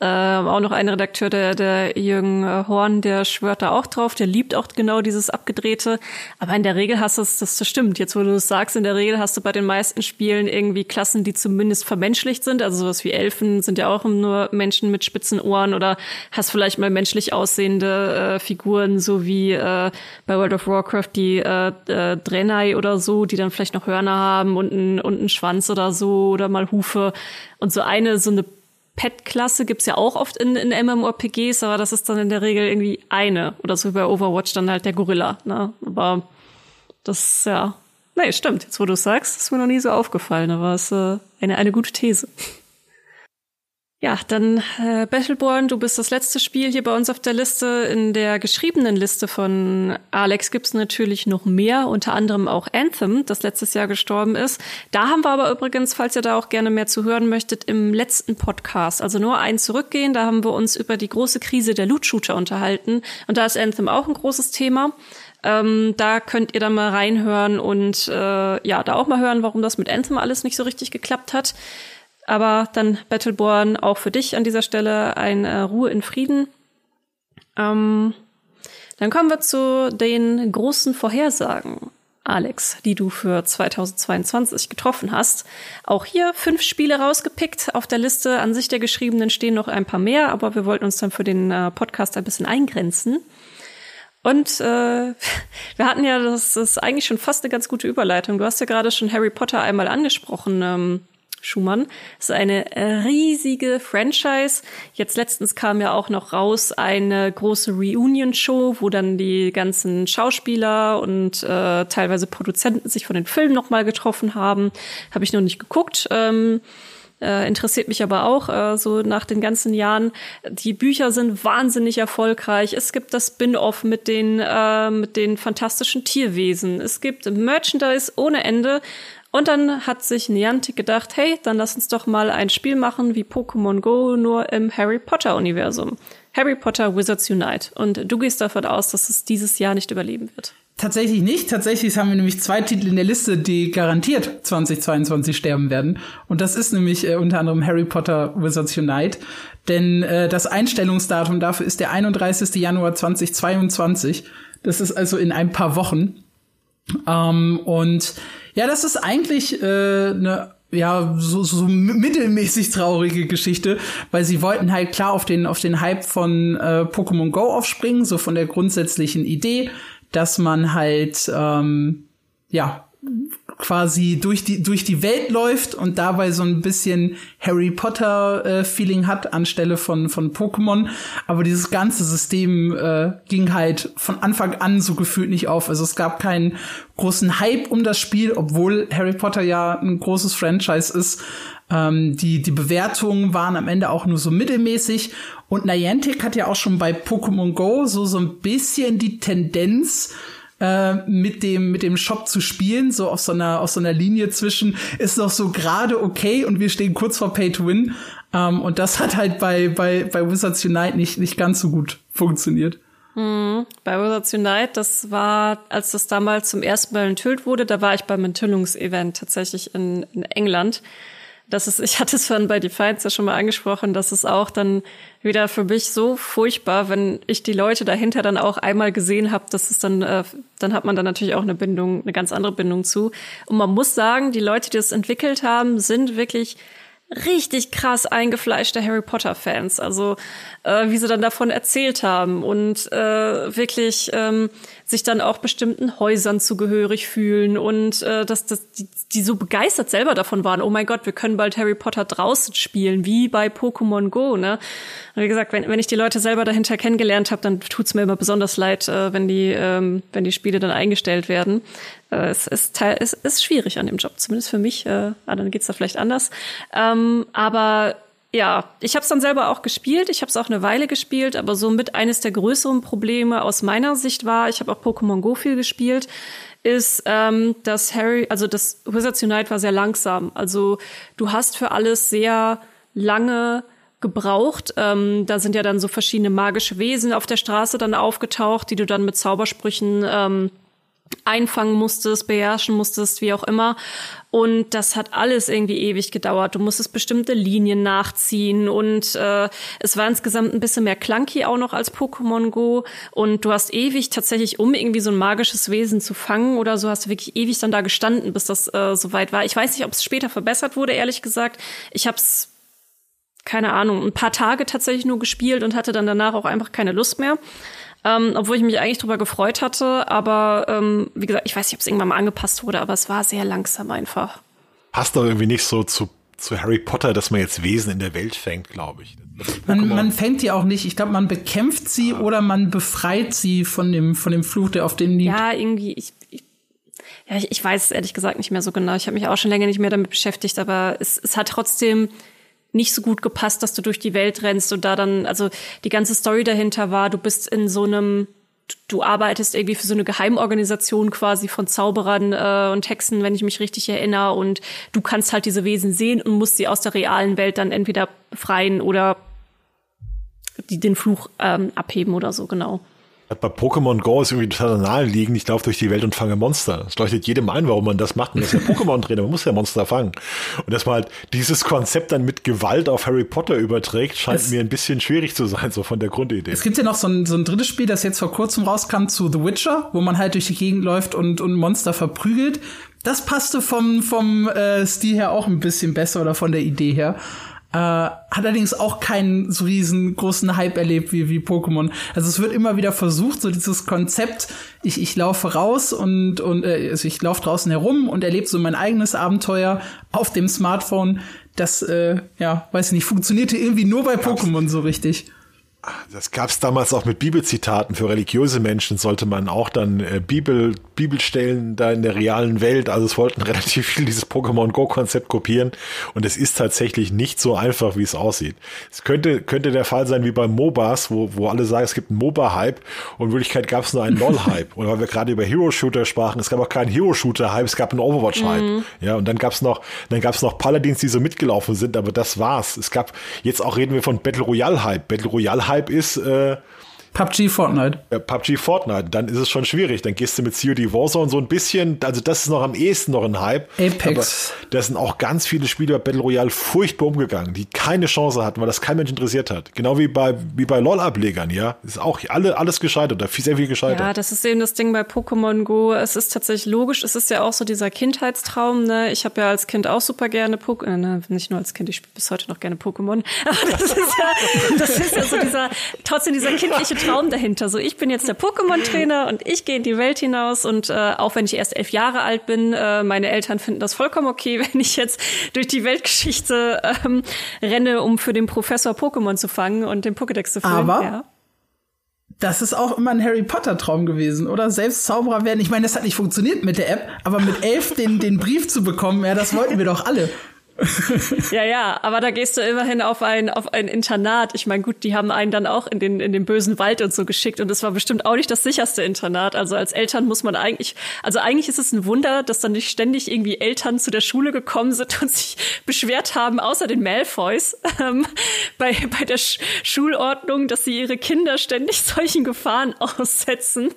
A: Ähm, auch noch ein Redakteur, der, der Jürgen äh, Horn, der schwört da auch drauf, der liebt auch genau dieses Abgedrehte. Aber in der Regel hast du es, das, stimmt, jetzt wo du es sagst, in der Regel hast du bei den meisten Spielen irgendwie Klassen, die zumindest vermenschlicht sind. Also sowas wie Elfen sind ja auch nur Menschen mit spitzen Ohren oder hast vielleicht mal menschlich aussehende äh, Figuren, so wie äh, bei World of Warcraft die äh, äh, Draenei oder so, die dann vielleicht noch Hörner haben und einen und einen Schwanz oder so oder mal Hufe. Und so eine, so eine Pet-Klasse gibt's ja auch oft in, in MMORPGs, aber das ist dann in der Regel irgendwie eine. Oder so wie bei Overwatch dann halt der Gorilla. Ne? Aber das, ja. Nee, stimmt. Jetzt, wo du sagst, ist mir noch nie so aufgefallen, aber es ist äh, eine, eine gute These. Ja, dann äh, Battleborn, du bist das letzte Spiel hier bei uns auf der Liste. In der geschriebenen Liste von Alex gibt's natürlich noch mehr, unter anderem auch Anthem, das letztes Jahr gestorben ist. Da haben wir aber übrigens, falls ihr da auch gerne mehr zu hören möchtet, im letzten Podcast, also nur ein zurückgehen, da haben wir uns über die große Krise der Loot-Shooter unterhalten. Und da ist Anthem auch ein großes Thema. Ähm, da könnt ihr dann mal reinhören und äh, ja, da auch mal hören, warum das mit Anthem alles nicht so richtig geklappt hat. Aber dann Battleborn auch für dich an dieser Stelle ein äh, Ruhe in Frieden. Ähm, dann kommen wir zu den großen Vorhersagen, Alex, die du für 2022 getroffen hast. Auch hier fünf Spiele rausgepickt. Auf der Liste an sich der geschriebenen stehen noch ein paar mehr, aber wir wollten uns dann für den äh, Podcast ein bisschen eingrenzen. Und äh, wir hatten ja, das ist eigentlich schon fast eine ganz gute Überleitung. Du hast ja gerade schon Harry Potter einmal angesprochen. Ähm, Schumann. Das ist eine riesige Franchise. Jetzt letztens kam ja auch noch raus eine große Reunion-Show, wo dann die ganzen Schauspieler und äh, teilweise Produzenten sich von den Filmen nochmal getroffen haben. Habe ich noch nicht geguckt. Ähm, äh, interessiert mich aber auch äh, so nach den ganzen Jahren. Die Bücher sind wahnsinnig erfolgreich. Es gibt das Spin-off mit den äh, mit den fantastischen Tierwesen. Es gibt Merchandise ohne Ende und dann hat sich Niantic gedacht, hey, dann lass uns doch mal ein Spiel machen wie Pokémon Go, nur im Harry Potter Universum. Harry Potter Wizards Unite. Und du gehst davon aus, dass es dieses Jahr nicht überleben wird.
C: Tatsächlich nicht. Tatsächlich haben wir nämlich zwei Titel in der Liste, die garantiert 2022 sterben werden. Und das ist nämlich äh, unter anderem Harry Potter Wizards Unite. Denn äh, das Einstellungsdatum dafür ist der 31. Januar 2022. Das ist also in ein paar Wochen. Ähm, und ja, das ist eigentlich äh, eine ja, so, so mittelmäßig traurige Geschichte, weil sie wollten halt klar auf den, auf den Hype von äh, Pokémon Go aufspringen, so von der grundsätzlichen Idee, dass man halt, ähm, ja, quasi durch die durch die Welt läuft und dabei so ein bisschen Harry Potter äh, Feeling hat anstelle von von Pokémon, aber dieses ganze System äh, ging halt von Anfang an so gefühlt nicht auf. Also es gab keinen großen Hype um das Spiel, obwohl Harry Potter ja ein großes Franchise ist. Ähm, die die Bewertungen waren am Ende auch nur so mittelmäßig und Niantic hat ja auch schon bei Pokémon Go so so ein bisschen die Tendenz äh, mit dem mit dem Shop zu spielen, so auf so einer auf so einer Linie zwischen ist noch so gerade okay und wir stehen kurz vor Pay to Win. Ähm, und das hat halt bei bei bei Wizards Unite nicht nicht ganz so gut funktioniert.
A: Mhm. Bei Wizards Unite, das war, als das damals zum ersten Mal enthüllt wurde, da war ich beim Enthüllungsevent tatsächlich in, in England das ist, ich hatte es vorhin bei Defiance ja schon mal angesprochen, dass es auch dann wieder für mich so furchtbar, wenn ich die Leute dahinter dann auch einmal gesehen habe, dass es dann, äh, dann hat man dann natürlich auch eine Bindung, eine ganz andere Bindung zu. Und man muss sagen, die Leute, die das entwickelt haben, sind wirklich richtig krass eingefleischte Harry Potter Fans. Also äh, wie sie dann davon erzählt haben und äh, wirklich ähm, sich dann auch bestimmten Häusern zugehörig fühlen und äh, dass, dass die, die so begeistert selber davon waren, oh mein Gott, wir können bald Harry Potter draußen spielen, wie bei Pokémon Go, ne? Und wie gesagt, wenn, wenn ich die Leute selber dahinter kennengelernt habe, dann tut's mir immer besonders leid, äh, wenn die, ähm, wenn die Spiele dann eingestellt werden. Äh, es ist teil, es ist schwierig an dem Job, zumindest für mich. Äh, ah, dann geht's da vielleicht anders. Ähm, aber ja, ich habe es dann selber auch gespielt. Ich habe es auch eine Weile gespielt, aber so mit eines der größeren Probleme aus meiner Sicht war, ich habe auch Pokémon Go viel gespielt, ist, ähm, dass Harry, also das Wizards Unite war sehr langsam. Also du hast für alles sehr lange gebraucht. Ähm, da sind ja dann so verschiedene magische Wesen auf der Straße dann aufgetaucht, die du dann mit Zaubersprüchen ähm, einfangen musstest, beherrschen musstest, wie auch immer. Und das hat alles irgendwie ewig gedauert. Du musstest bestimmte Linien nachziehen und äh, es war insgesamt ein bisschen mehr clunky auch noch als Pokémon Go. Und du hast ewig tatsächlich, um irgendwie so ein magisches Wesen zu fangen oder so, hast du wirklich ewig dann da gestanden, bis das äh, soweit war. Ich weiß nicht, ob es später verbessert wurde, ehrlich gesagt. Ich habe es keine Ahnung, ein paar Tage tatsächlich nur gespielt und hatte dann danach auch einfach keine Lust mehr ähm, obwohl ich mich eigentlich drüber gefreut hatte. Aber ähm, wie gesagt, ich weiß nicht, ob es irgendwann mal angepasst wurde, aber es war sehr langsam einfach.
B: Passt doch irgendwie nicht so zu, zu Harry Potter, dass man jetzt Wesen in der Welt fängt, glaube ich.
C: Man, man fängt die auch nicht. Ich glaube, man bekämpft sie ja. oder man befreit sie von dem, von dem Fluch, der auf denen liegt.
A: Ja, irgendwie, ich, ich ja, ich, ich weiß es ehrlich gesagt nicht mehr so genau. Ich habe mich auch schon länger nicht mehr damit beschäftigt, aber es, es hat trotzdem nicht so gut gepasst, dass du durch die Welt rennst und da dann, also die ganze Story dahinter war, du bist in so einem, du arbeitest irgendwie für so eine Geheimorganisation quasi von Zauberern äh, und Hexen, wenn ich mich richtig erinnere, und du kannst halt diese Wesen sehen und musst sie aus der realen Welt dann entweder befreien oder die den Fluch ähm, abheben oder so, genau.
B: Bei Pokémon Go ist irgendwie total naheliegend, ich laufe durch die Welt und fange Monster. Es leuchtet jedem ein, warum man das macht. Und das ist ja Pokémon-Trainer, man muss ja Monster fangen. Und dass man halt dieses Konzept dann mit Gewalt auf Harry Potter überträgt, scheint es mir ein bisschen schwierig zu sein, so von der Grundidee.
C: Es gibt ja noch so ein, so ein drittes Spiel, das jetzt vor kurzem rauskam zu The Witcher, wo man halt durch die Gegend läuft und, und Monster verprügelt. Das passte vom, vom äh, Stil her auch ein bisschen besser oder von der Idee her. Äh, hat allerdings auch keinen so riesengroßen Hype erlebt wie, wie Pokémon. Also es wird immer wieder versucht, so dieses Konzept, ich, ich laufe raus und, und äh, also ich laufe draußen herum und erlebe so mein eigenes Abenteuer auf dem Smartphone. Das, äh, ja, weiß nicht, funktionierte irgendwie nur bei Pokémon so richtig.
B: Das gab es damals auch mit Bibelzitaten. Für religiöse Menschen sollte man auch dann äh, Bibel, Bibelstellen da in der realen Welt. Also es wollten relativ viel dieses Pokémon Go-Konzept kopieren. Und es ist tatsächlich nicht so einfach, wie es aussieht. Es könnte, könnte der Fall sein wie bei MOBAs, wo, wo alle sagen, es gibt einen MOBA-Hype und in Wirklichkeit gab es nur einen LOL-Hype. und weil wir gerade über Hero-Shooter sprachen, es gab auch keinen Hero-Shooter-Hype, es gab einen Overwatch-Hype. Mhm. Ja, und dann gab es noch, dann gab es noch Paladins, die so mitgelaufen sind, aber das war's. Es gab, jetzt auch reden wir von Battle Royale-Hype. Battle Royale-Hype Hype ist, äh,
C: PUBG Fortnite.
B: Ja, PUBG Fortnite, dann ist es schon schwierig. Dann gehst du mit COD Warzone so ein bisschen, also das ist noch am ehesten noch ein Hype.
C: Apex.
B: Aber da sind auch ganz viele Spiele bei Battle Royale furchtbar umgegangen, die keine Chance hatten, weil das kein Mensch interessiert hat. Genau wie bei, wie bei LOL-Ablegern, ja. Ist auch alle, alles gescheitert, da sehr viel gescheitert.
A: Ja, das ist eben das Ding bei Pokémon Go. Es ist tatsächlich logisch, es ist ja auch so dieser Kindheitstraum, ne. Ich habe ja als Kind auch super gerne Pokémon, äh, ne, nicht nur als Kind, ich spiele bis heute noch gerne Pokémon. Aber das ist ja, das ist ja so dieser, trotzdem dieser kindliche Traum dahinter. So, ich bin jetzt der Pokémon-Trainer und ich gehe in die Welt hinaus und äh, auch wenn ich erst elf Jahre alt bin, äh, meine Eltern finden das vollkommen okay, wenn ich jetzt durch die Weltgeschichte ähm, renne, um für den Professor Pokémon zu fangen und den Pokédex zu füllen.
C: Aber ja. Das ist auch immer ein Harry Potter Traum gewesen, oder? Selbst Zauberer werden. Ich meine, das hat nicht funktioniert mit der App, aber mit elf den, den Brief zu bekommen, ja, das wollten wir doch alle
A: ja, ja, aber da gehst du immerhin auf ein, auf ein Internat. Ich meine, gut, die haben einen dann auch in den, in den bösen Wald und so geschickt und es war bestimmt auch nicht das sicherste Internat. Also als Eltern muss man eigentlich, also eigentlich ist es ein Wunder, dass dann nicht ständig irgendwie Eltern zu der Schule gekommen sind und sich beschwert haben, außer den Malfoys, ähm, bei, bei der Sch Schulordnung, dass sie ihre Kinder ständig solchen Gefahren aussetzen.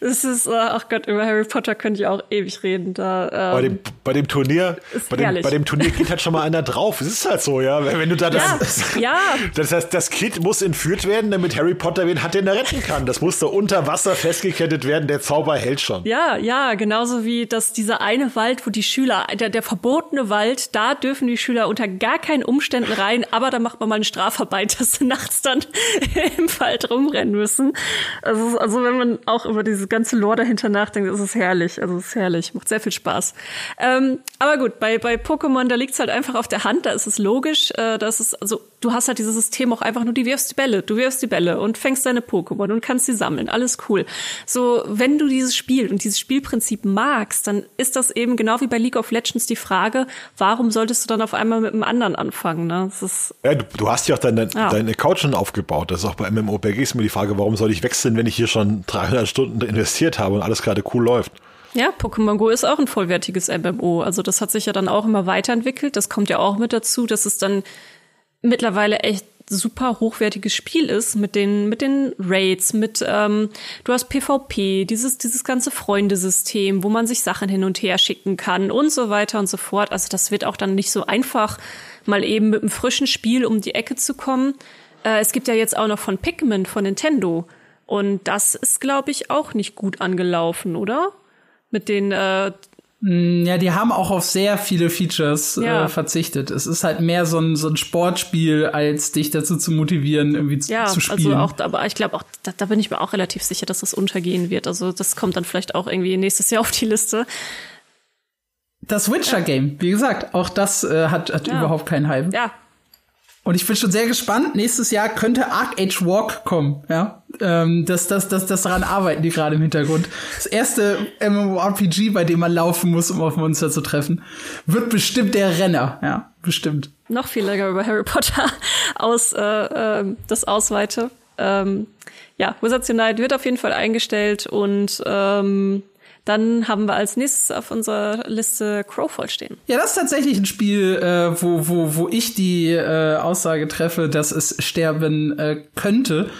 A: Das ist, äh, ach Gott, über Harry Potter könnte ich auch ewig reden. Da,
B: ähm, bei, dem, bei dem Turnier, bei dem, bei dem Turnier geht halt schon mal einer drauf. Es ist halt so, ja. Wenn du da das, ja, das heißt, das Kind muss entführt werden, damit Harry Potter wen hat, den er retten kann. Das muss da unter Wasser festgekettet werden. Der Zauber hält schon.
A: Ja, ja, genauso wie dass dieser eine Wald, wo die Schüler, der, der verbotene Wald, da dürfen die Schüler unter gar keinen Umständen rein, aber da macht man mal eine Strafarbeit, dass sie nachts dann im Wald rumrennen müssen. Also, also wenn man auch über dieses ganze Lore dahinter nachdenkt, ist es herrlich. Also es ist herrlich, macht sehr viel Spaß. Ähm, aber gut, bei, bei Pokémon, da liegt es halt einfach auf der Hand, da ist es logisch, äh, dass es, also du hast halt dieses System auch einfach nur, du wirfst die Bälle, du wirfst die Bälle und fängst deine Pokémon und kannst sie sammeln, alles cool. So, wenn du dieses Spiel und dieses Spielprinzip magst, dann ist das eben genau wie bei League of Legends die Frage, warum solltest du dann auf einmal mit einem anderen anfangen, ne? Das ist
B: ja, du, du hast ja auch deine, ja. deinen Account schon aufgebaut, das ist auch bei MMORPG ist mir die Frage, warum soll ich wechseln, wenn ich hier schon 300 Stunden investiert habe und alles gerade cool läuft.
A: Ja, Pokémon Go ist auch ein vollwertiges MMO. Also das hat sich ja dann auch immer weiterentwickelt. Das kommt ja auch mit dazu, dass es dann mittlerweile echt super hochwertiges Spiel ist mit den mit den Raids, mit ähm, du hast PvP, dieses dieses ganze Freundesystem, wo man sich Sachen hin und her schicken kann und so weiter und so fort. Also das wird auch dann nicht so einfach, mal eben mit einem frischen Spiel um die Ecke zu kommen. Äh, es gibt ja jetzt auch noch von Pikmin von Nintendo und das ist, glaube ich, auch nicht gut angelaufen, oder? Mit den äh,
C: Mm, ja, die haben auch auf sehr viele Features äh, ja. äh, verzichtet. Es ist halt mehr so ein, so ein Sportspiel, als dich dazu zu motivieren, irgendwie ja, zu, spielen.
A: Ja, also auch, aber ich glaube auch, da, da, bin ich mir auch relativ sicher, dass das untergehen wird. Also das kommt dann vielleicht auch irgendwie nächstes Jahr auf die Liste.
C: Das Witcher-Game, wie gesagt, auch das äh, hat, hat ja. überhaupt keinen Hype.
A: Ja,
C: und ich bin schon sehr gespannt. Nächstes Jahr könnte Arc Age Walk kommen, ja. Ähm, das, das, das, das daran arbeiten die gerade im Hintergrund. Das erste MMORPG, bei dem man laufen muss, um auf Monster zu treffen, wird bestimmt der Renner, ja, bestimmt.
A: Noch viel länger über Harry Potter aus äh, äh, das ausweite. Ähm, ja, Wizards Unite wird auf jeden Fall eingestellt und ähm, dann haben wir als nächstes auf unserer Liste Crowfall stehen.
C: Ja, das ist tatsächlich ein Spiel, äh, wo, wo, wo ich die äh, Aussage treffe, dass es sterben äh, könnte.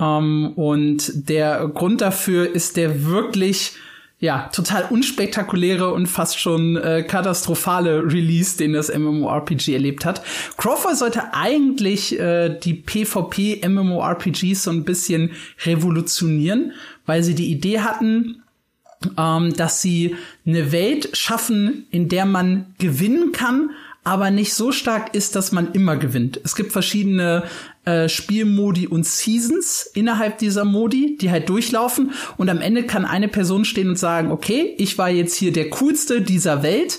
C: Ähm, und der Grund dafür ist der wirklich ja, total unspektakuläre und fast schon äh, katastrophale Release, den das MMORPG erlebt hat. Crawford sollte eigentlich äh, die PvP MMORPGs so ein bisschen revolutionieren, weil sie die Idee hatten, ähm, dass sie eine Welt schaffen, in der man gewinnen kann, aber nicht so stark ist, dass man immer gewinnt. Es gibt verschiedene äh, Spielmodi und Seasons innerhalb dieser Modi, die halt durchlaufen und am Ende kann eine Person stehen und sagen, okay, ich war jetzt hier der coolste dieser Welt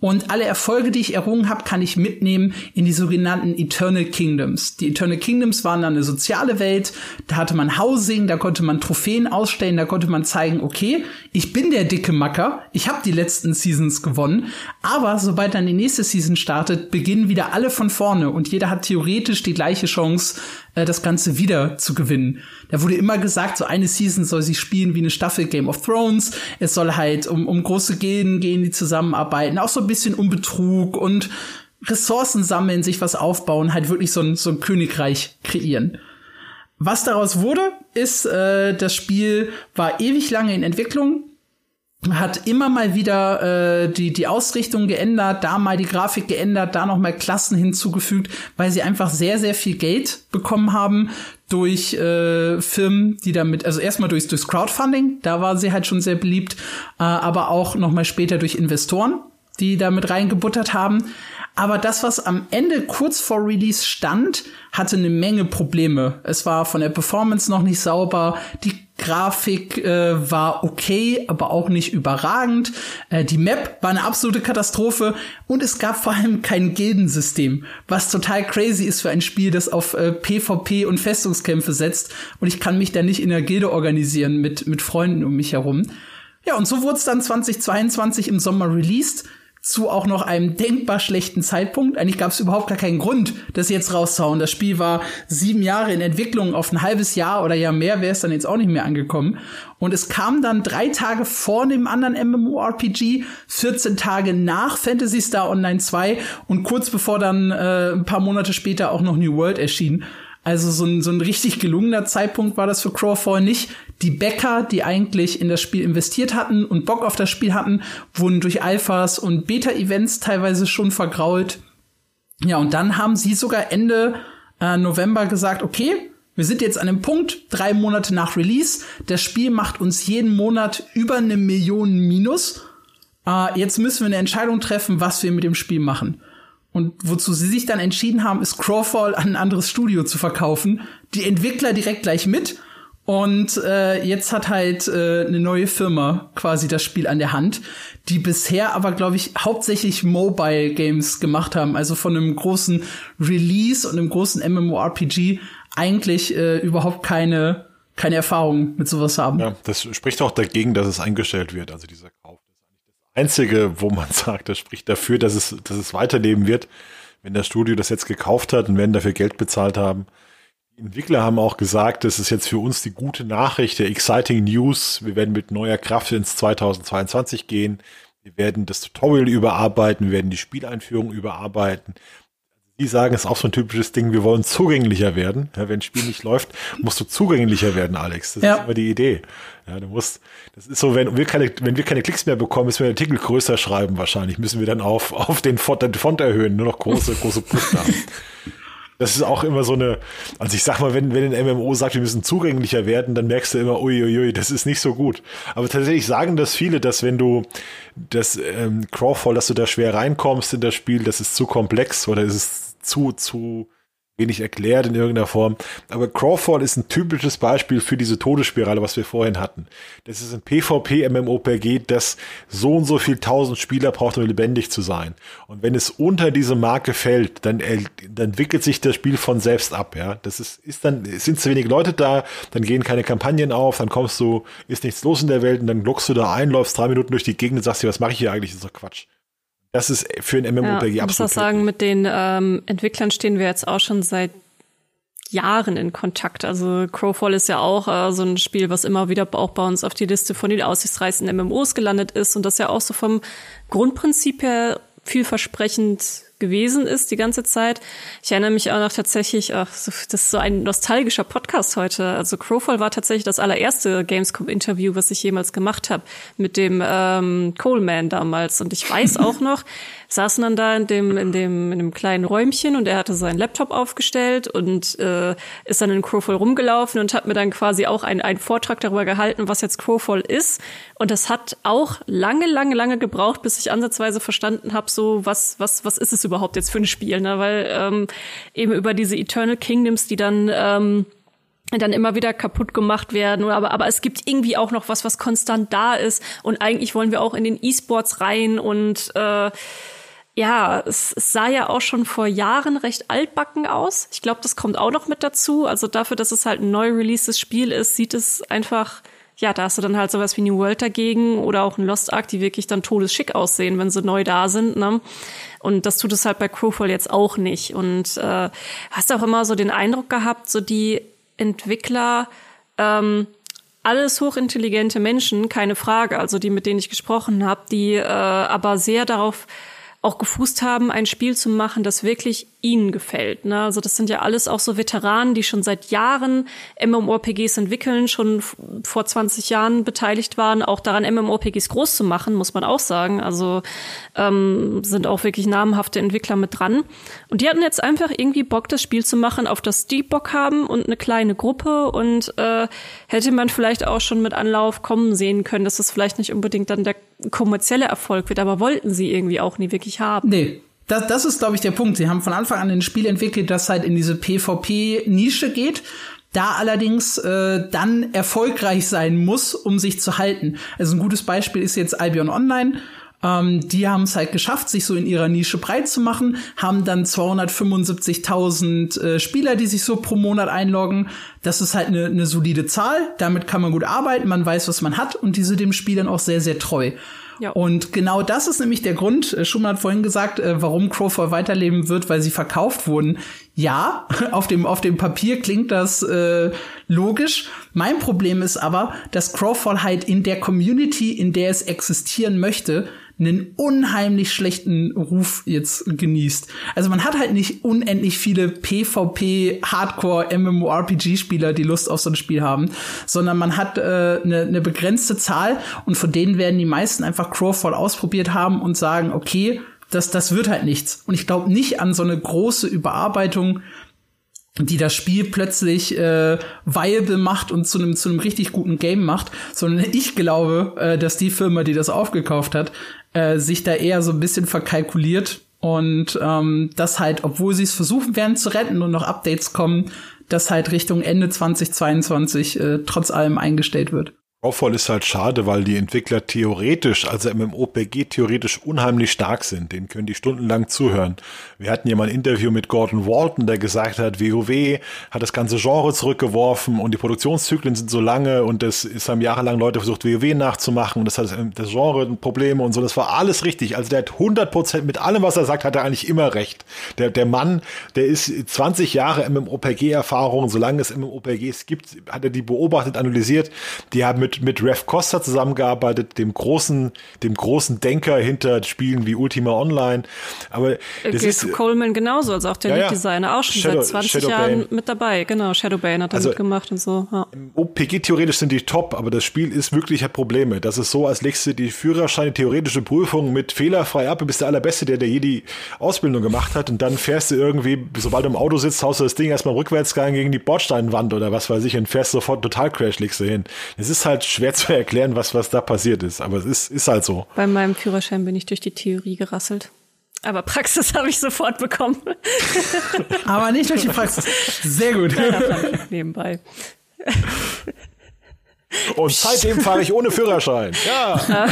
C: und alle Erfolge, die ich errungen habe, kann ich mitnehmen in die sogenannten Eternal Kingdoms. Die Eternal Kingdoms waren dann eine soziale Welt. Da hatte man Housing, da konnte man Trophäen ausstellen, da konnte man zeigen, okay, ich bin der dicke Macker, ich habe die letzten Seasons gewonnen. Aber sobald dann die nächste Season startet, beginnen wieder alle von vorne und jeder hat theoretisch die gleiche Chance, äh, das Ganze wieder zu gewinnen. Da wurde immer gesagt, so eine Season soll sich spielen wie eine Staffel Game of Thrones. Es soll halt um, um große Gehen gehen, die zusammenarbeiten. Auch so ein bisschen um Betrug und Ressourcen sammeln, sich was aufbauen, halt wirklich so ein, so ein Königreich kreieren. Was daraus wurde, ist, äh, das Spiel war ewig lange in Entwicklung, hat immer mal wieder äh, die die Ausrichtung geändert, da mal die Grafik geändert, da noch mal Klassen hinzugefügt, weil sie einfach sehr sehr viel Geld bekommen haben durch äh, Firmen, die damit also erstmal durch durchs Crowdfunding, da war sie halt schon sehr beliebt, äh, aber auch noch mal später durch Investoren, die damit reingebuttert haben. Aber das, was am Ende kurz vor Release stand, hatte eine Menge Probleme. Es war von der Performance noch nicht sauber, die Grafik äh, war okay, aber auch nicht überragend. Äh, die Map war eine absolute Katastrophe und es gab vor allem kein Gildensystem, was total crazy ist für ein Spiel, das auf äh, PvP und Festungskämpfe setzt und ich kann mich da nicht in der Gilde organisieren mit, mit Freunden um mich herum. Ja, und so wurde es dann 2022 im Sommer released zu auch noch einem denkbar schlechten Zeitpunkt. Eigentlich gab es überhaupt gar keinen Grund, das jetzt rauszuhauen. Das Spiel war sieben Jahre in Entwicklung, auf ein halbes Jahr oder ja mehr wäre es dann jetzt auch nicht mehr angekommen. Und es kam dann drei Tage vor dem anderen MMORPG, 14 Tage nach Fantasy Star Online 2 und kurz bevor dann äh, ein paar Monate später auch noch New World erschien. Also so ein, so ein richtig gelungener Zeitpunkt war das für Crawfall nicht. Die Bäcker, die eigentlich in das Spiel investiert hatten und Bock auf das Spiel hatten, wurden durch Alphas und Beta-Events teilweise schon vergrault. Ja, und dann haben sie sogar Ende äh, November gesagt, okay, wir sind jetzt an dem Punkt, drei Monate nach Release. Das Spiel macht uns jeden Monat über eine Million Minus. Äh, jetzt müssen wir eine Entscheidung treffen, was wir mit dem Spiel machen. Und wozu sie sich dann entschieden haben, ist Crawfall an ein anderes Studio zu verkaufen. Die Entwickler direkt gleich mit. Und äh, jetzt hat halt äh, eine neue Firma quasi das Spiel an der Hand, die bisher aber, glaube ich, hauptsächlich Mobile Games gemacht haben. Also von einem großen Release und einem großen MMORPG eigentlich äh, überhaupt keine, keine Erfahrung mit sowas haben.
B: Ja, das spricht auch dagegen, dass es eingestellt wird. Also dieser Einzige, wo man sagt, das spricht dafür, dass es, dass es weiterleben wird, wenn das Studio das jetzt gekauft hat und werden dafür Geld bezahlt haben. Die Entwickler haben auch gesagt, das ist jetzt für uns die gute Nachricht, der exciting News. Wir werden mit neuer Kraft ins 2022 gehen. Wir werden das Tutorial überarbeiten, wir werden die Spieleinführung überarbeiten. die sagen, es ist auch so ein typisches Ding, wir wollen zugänglicher werden. Ja, wenn ein Spiel nicht läuft, musst du zugänglicher werden, Alex. Das ja. ist immer die Idee. Ja, du musst, das ist so, wenn wir keine, wenn wir keine Klicks mehr bekommen, müssen wir den Artikel größer schreiben wahrscheinlich. Müssen wir dann auf, auf den Font, den Font erhöhen, nur noch große, große Buchstaben. Das ist auch immer so eine, also ich sag mal, wenn, wenn ein MMO sagt, wir müssen zugänglicher werden, dann merkst du immer, uiuiui, das ist nicht so gut. Aber tatsächlich sagen das viele, dass wenn du das ähm, Crawfall, dass du da schwer reinkommst in das Spiel, das ist zu komplex oder ist es zu, zu, wenig erklärt in irgendeiner Form. Aber Crawfall ist ein typisches Beispiel für diese Todesspirale, was wir vorhin hatten. Das ist ein PvP-MMOPG, das so und so viel tausend Spieler braucht, um lebendig zu sein. Und wenn es unter diese Marke fällt, dann, dann entwickelt sich das Spiel von selbst ab. Ja, das ist, ist dann, sind zu wenig Leute da, dann gehen keine Kampagnen auf, dann kommst du, ist nichts los in der Welt und dann lockst du da ein, läufst drei Minuten durch die Gegend und sagst dir, was mache ich hier eigentlich? Das ist doch Quatsch. Das ist für ein MMORPG ja, absolut. Ich muss auch
A: sagen, mit den ähm, Entwicklern stehen wir jetzt auch schon seit Jahren in Kontakt. Also Crowfall ist ja auch äh, so ein Spiel, was immer wieder auch bei uns auf die Liste von den aussichtsreichsten MMOs gelandet ist und das ja auch so vom Grundprinzip her vielversprechend gewesen ist die ganze Zeit. Ich erinnere mich auch noch tatsächlich, ach, das ist so ein nostalgischer Podcast heute. Also Crowfall war tatsächlich das allererste Gamescom-Interview, was ich jemals gemacht habe mit dem ähm, Coleman damals. Und ich weiß auch noch, saßen dann da in dem, in dem, in dem kleinen Räumchen und er hatte seinen Laptop aufgestellt und äh, ist dann in Crowfall rumgelaufen und hat mir dann quasi auch einen, einen Vortrag darüber gehalten, was jetzt Crowfall ist. Und das hat auch lange, lange, lange gebraucht, bis ich ansatzweise verstanden habe, so was, was, was ist es überhaupt jetzt für ein Spiel, ne? Weil ähm, eben über diese Eternal Kingdoms, die dann ähm, dann immer wieder kaputt gemacht werden. Aber, aber es gibt irgendwie auch noch was, was konstant da ist. Und eigentlich wollen wir auch in den E-Sports rein und äh, ja, es, es sah ja auch schon vor Jahren recht altbacken aus. Ich glaube, das kommt auch noch mit dazu. Also dafür, dass es halt ein neu releases Spiel ist, sieht es einfach, ja, da hast du dann halt sowas wie New World dagegen oder auch ein Lost Ark, die wirklich dann todesschick aussehen, wenn sie neu da sind. Ne? Und das tut es halt bei Crowfall jetzt auch nicht. Und äh, hast auch immer so den Eindruck gehabt, so die Entwickler, ähm, alles hochintelligente Menschen, keine Frage, also die, mit denen ich gesprochen habe, die äh, aber sehr darauf auch gefußt haben, ein Spiel zu machen, das wirklich ihnen gefällt. Ne? Also das sind ja alles auch so Veteranen, die schon seit Jahren MMORPGs entwickeln, schon vor 20 Jahren beteiligt waren, auch daran MMORPGs groß zu machen, muss man auch sagen. Also ähm, sind auch wirklich namhafte Entwickler mit dran. Und die hatten jetzt einfach irgendwie Bock, das Spiel zu machen, auf das die Bock haben und eine kleine Gruppe und äh, hätte man vielleicht auch schon mit Anlauf kommen sehen können, dass das vielleicht nicht unbedingt dann der kommerzielle Erfolg wird, aber wollten sie irgendwie auch nie wirklich haben.
C: Nee, das, das ist, glaube ich, der Punkt. Sie haben von Anfang an ein Spiel entwickelt, das halt in diese PvP-Nische geht, da allerdings äh, dann erfolgreich sein muss, um sich zu halten. Also ein gutes Beispiel ist jetzt Albion Online. Ähm, die haben es halt geschafft, sich so in ihrer Nische breit zu machen, haben dann 275.000 äh, Spieler, die sich so pro Monat einloggen. Das ist halt eine, eine solide Zahl. Damit kann man gut arbeiten, man weiß, was man hat und die sind dem Spiel dann auch sehr, sehr treu. Ja. Und genau das ist nämlich der Grund, äh, Schumann hat vorhin gesagt, äh, warum Crowfall weiterleben wird, weil sie verkauft wurden. Ja, auf dem, auf dem Papier klingt das äh, logisch. Mein Problem ist aber, dass Crowfall halt in der Community, in der es existieren möchte, einen unheimlich schlechten Ruf jetzt genießt. Also man hat halt nicht unendlich viele PvP Hardcore MMORPG Spieler, die Lust auf so ein Spiel haben, sondern man hat äh, eine, eine begrenzte Zahl und von denen werden die meisten einfach Crowfall ausprobiert haben und sagen, okay, das, das wird halt nichts. Und ich glaube nicht an so eine große Überarbeitung die das Spiel plötzlich äh, viable macht und zu einem zu einem richtig guten Game macht, sondern ich glaube, äh, dass die Firma, die das aufgekauft hat, äh, sich da eher so ein bisschen verkalkuliert und ähm, das halt, obwohl sie es versuchen werden zu retten und noch Updates kommen, das halt Richtung Ende 2022 äh, trotz allem eingestellt wird.
B: Awful ist halt schade, weil die Entwickler theoretisch, also MMOPG theoretisch unheimlich stark sind. Denen können die stundenlang zuhören. Wir hatten ja mal ein Interview mit Gordon Walton, der gesagt hat, WoW hat das ganze Genre zurückgeworfen und die Produktionszyklen sind so lange und das ist haben jahrelang Leute versucht, WoW nachzumachen und das hat das Genre Probleme und so. Das war alles richtig. Also der hat 100 Prozent mit allem, was er sagt, hat er eigentlich immer recht. Der, der Mann, der ist 20 Jahre MMOPG-Erfahrung, solange es MMOPGs gibt, hat er die beobachtet, analysiert. Die haben mit mit, mit Rev Costa zusammengearbeitet, dem großen, dem großen Denker hinter Spielen wie Ultima Online. Aber das ist
A: Coleman genauso, also auch der ja, Lead-Designer, auch schon Shadow, seit 20 Shadow Jahren Bane. mit dabei. Genau, Shadowbane hat er also, mitgemacht und so. Ja.
B: OPG theoretisch sind die top, aber das Spiel ist wirklich hat Probleme. Das ist so, als legst du die Führerscheine theoretische Prüfung mit fehlerfrei ab. Du bist der Allerbeste, der, der je die Ausbildung gemacht hat und dann fährst du irgendwie, sobald du im Auto sitzt, haust du das Ding erstmal rückwärts gegen die Bordsteinwand oder was weiß ich und fährst sofort total Crash, legst du hin. Es ist halt schwer zu erklären, was, was da passiert ist, aber es ist, ist halt so.
A: Bei meinem Führerschein bin ich durch die Theorie gerasselt. Aber Praxis habe ich sofort bekommen.
C: Aber nicht durch die Praxis. Sehr gut. Ja,
A: nebenbei.
B: Und seitdem fahre ich ohne Führerschein. Ja.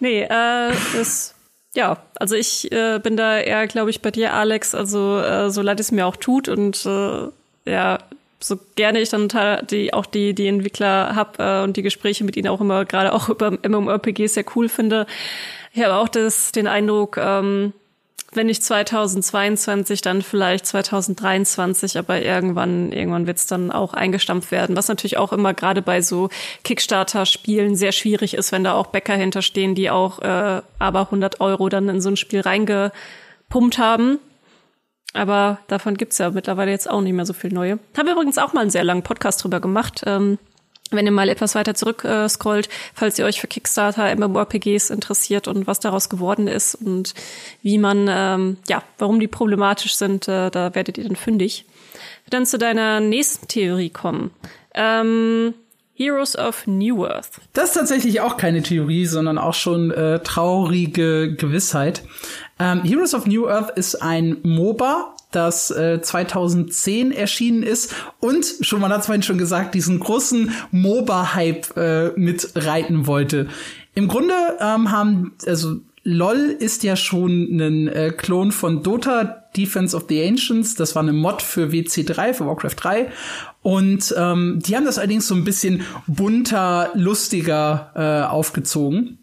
A: nee, äh, das, ja, also ich äh, bin da eher, glaube ich, bei dir, Alex. Also äh, so leid es mir auch tut und äh, ja, so gerne ich dann die auch die die Entwickler hab äh, und die Gespräche mit ihnen auch immer gerade auch über MMORPGs sehr cool finde. Ich habe auch das den Eindruck, ähm, wenn nicht 2022, dann vielleicht 2023, aber irgendwann, irgendwann wird es dann auch eingestampft werden. Was natürlich auch immer gerade bei so Kickstarter-Spielen sehr schwierig ist, wenn da auch Bäcker hinterstehen, die auch äh, aber 100 Euro dann in so ein Spiel reingepumpt haben. Aber davon gibt's ja mittlerweile jetzt auch nicht mehr so viel neue. Haben übrigens auch mal einen sehr langen Podcast drüber gemacht. Ähm, wenn ihr mal etwas weiter zurück äh, scrollt, falls ihr euch für Kickstarter, MMORPGs interessiert und was daraus geworden ist und wie man, ähm, ja, warum die problematisch sind, äh, da werdet ihr dann fündig. Dann zu deiner nächsten Theorie kommen. Ähm, Heroes of New Earth.
C: Das ist tatsächlich auch keine Theorie, sondern auch schon äh, traurige Gewissheit. Ähm, Heroes of New Earth ist ein MOBA, das äh, 2010 erschienen ist und schon mal hat vorhin schon gesagt, diesen großen MOBA-Hype äh, mitreiten wollte. Im Grunde ähm, haben, also LOL ist ja schon ein äh, Klon von Dota Defense of the Ancients. Das war eine Mod für WC3, für Warcraft 3. Und ähm, die haben das allerdings so ein bisschen bunter, lustiger äh, aufgezogen.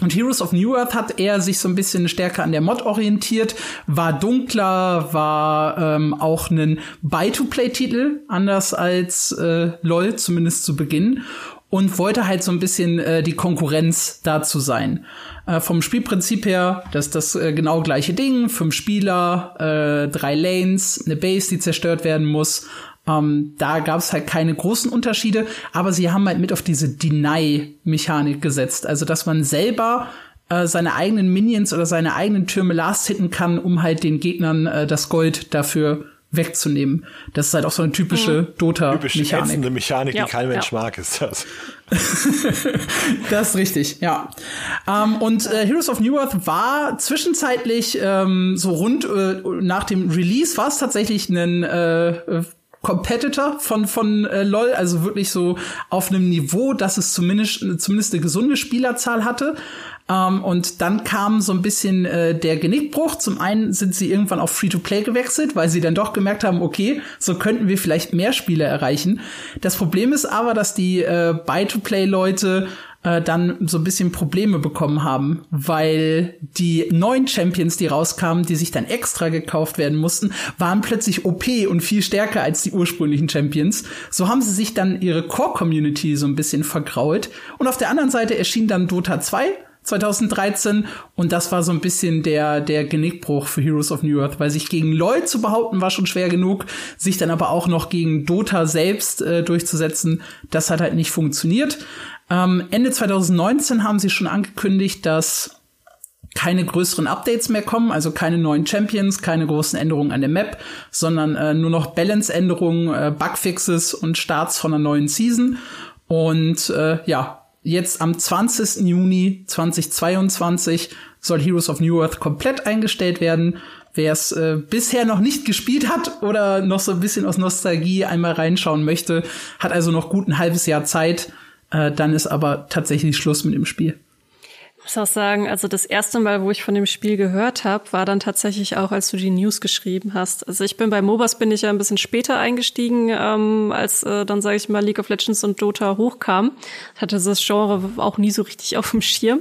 C: Und Heroes of New Earth hat eher sich so ein bisschen stärker an der Mod orientiert, war dunkler, war ähm, auch ein Buy-to-Play-Titel, anders als äh, LOL, zumindest zu Beginn, und wollte halt so ein bisschen äh, die Konkurrenz dazu sein. Äh, vom Spielprinzip her, das das äh, genau gleiche Ding, fünf Spieler, äh, drei Lanes, eine Base, die zerstört werden muss, ähm, da gab es halt keine großen Unterschiede, aber sie haben halt mit auf diese Deny-Mechanik gesetzt. Also, dass man selber äh, seine eigenen Minions oder seine eigenen Türme last hitten kann, um halt den Gegnern äh, das Gold dafür wegzunehmen. Das ist halt auch so eine typische mhm. Dota-Mechanik.
B: Typische Mechanik, ja, die kein Mensch ja. mag, ist das.
C: das ist richtig, ja. Ähm, und äh, Heroes of New Earth war zwischenzeitlich ähm, so rund äh, nach dem Release war es tatsächlich ein äh, Competitor von von äh, LoL, also wirklich so auf einem Niveau, dass es zumindest zumindest eine gesunde Spielerzahl hatte. Ähm, und dann kam so ein bisschen äh, der Genickbruch. Zum einen sind sie irgendwann auf Free-to-Play gewechselt, weil sie dann doch gemerkt haben, okay, so könnten wir vielleicht mehr Spieler erreichen. Das Problem ist aber, dass die äh, Buy-to-Play-Leute äh, dann so ein bisschen Probleme bekommen haben, weil die neuen Champions, die rauskamen, die sich dann extra gekauft werden mussten, waren plötzlich OP und viel stärker als die ursprünglichen Champions. So haben sie sich dann ihre Core-Community so ein bisschen vergrault. Und auf der anderen Seite erschien dann Dota 2 2013 und das war so ein bisschen der der Genickbruch für Heroes of New Earth, weil sich gegen LoL zu behaupten war schon schwer genug, sich dann aber auch noch gegen Dota selbst äh, durchzusetzen, das hat halt nicht funktioniert. Ähm, Ende 2019 haben sie schon angekündigt, dass keine größeren Updates mehr kommen, also keine neuen Champions, keine großen Änderungen an der Map, sondern äh, nur noch Balance-Änderungen, äh, Bugfixes und Starts von einer neuen Season. Und äh, ja, jetzt am 20. Juni 2022 soll Heroes of New Earth komplett eingestellt werden. Wer es äh, bisher noch nicht gespielt hat oder noch so ein bisschen aus Nostalgie einmal reinschauen möchte, hat also noch gut ein halbes Jahr Zeit, äh, dann ist aber tatsächlich Schluss mit dem Spiel.
A: Ich muss auch sagen, also das erste Mal, wo ich von dem Spiel gehört habe, war dann tatsächlich auch, als du die News geschrieben hast. Also ich bin bei MOBAs bin ich ja ein bisschen später eingestiegen, ähm, als äh, dann sage ich mal League of Legends und Dota hochkam. Hatte das Genre auch nie so richtig auf dem Schirm,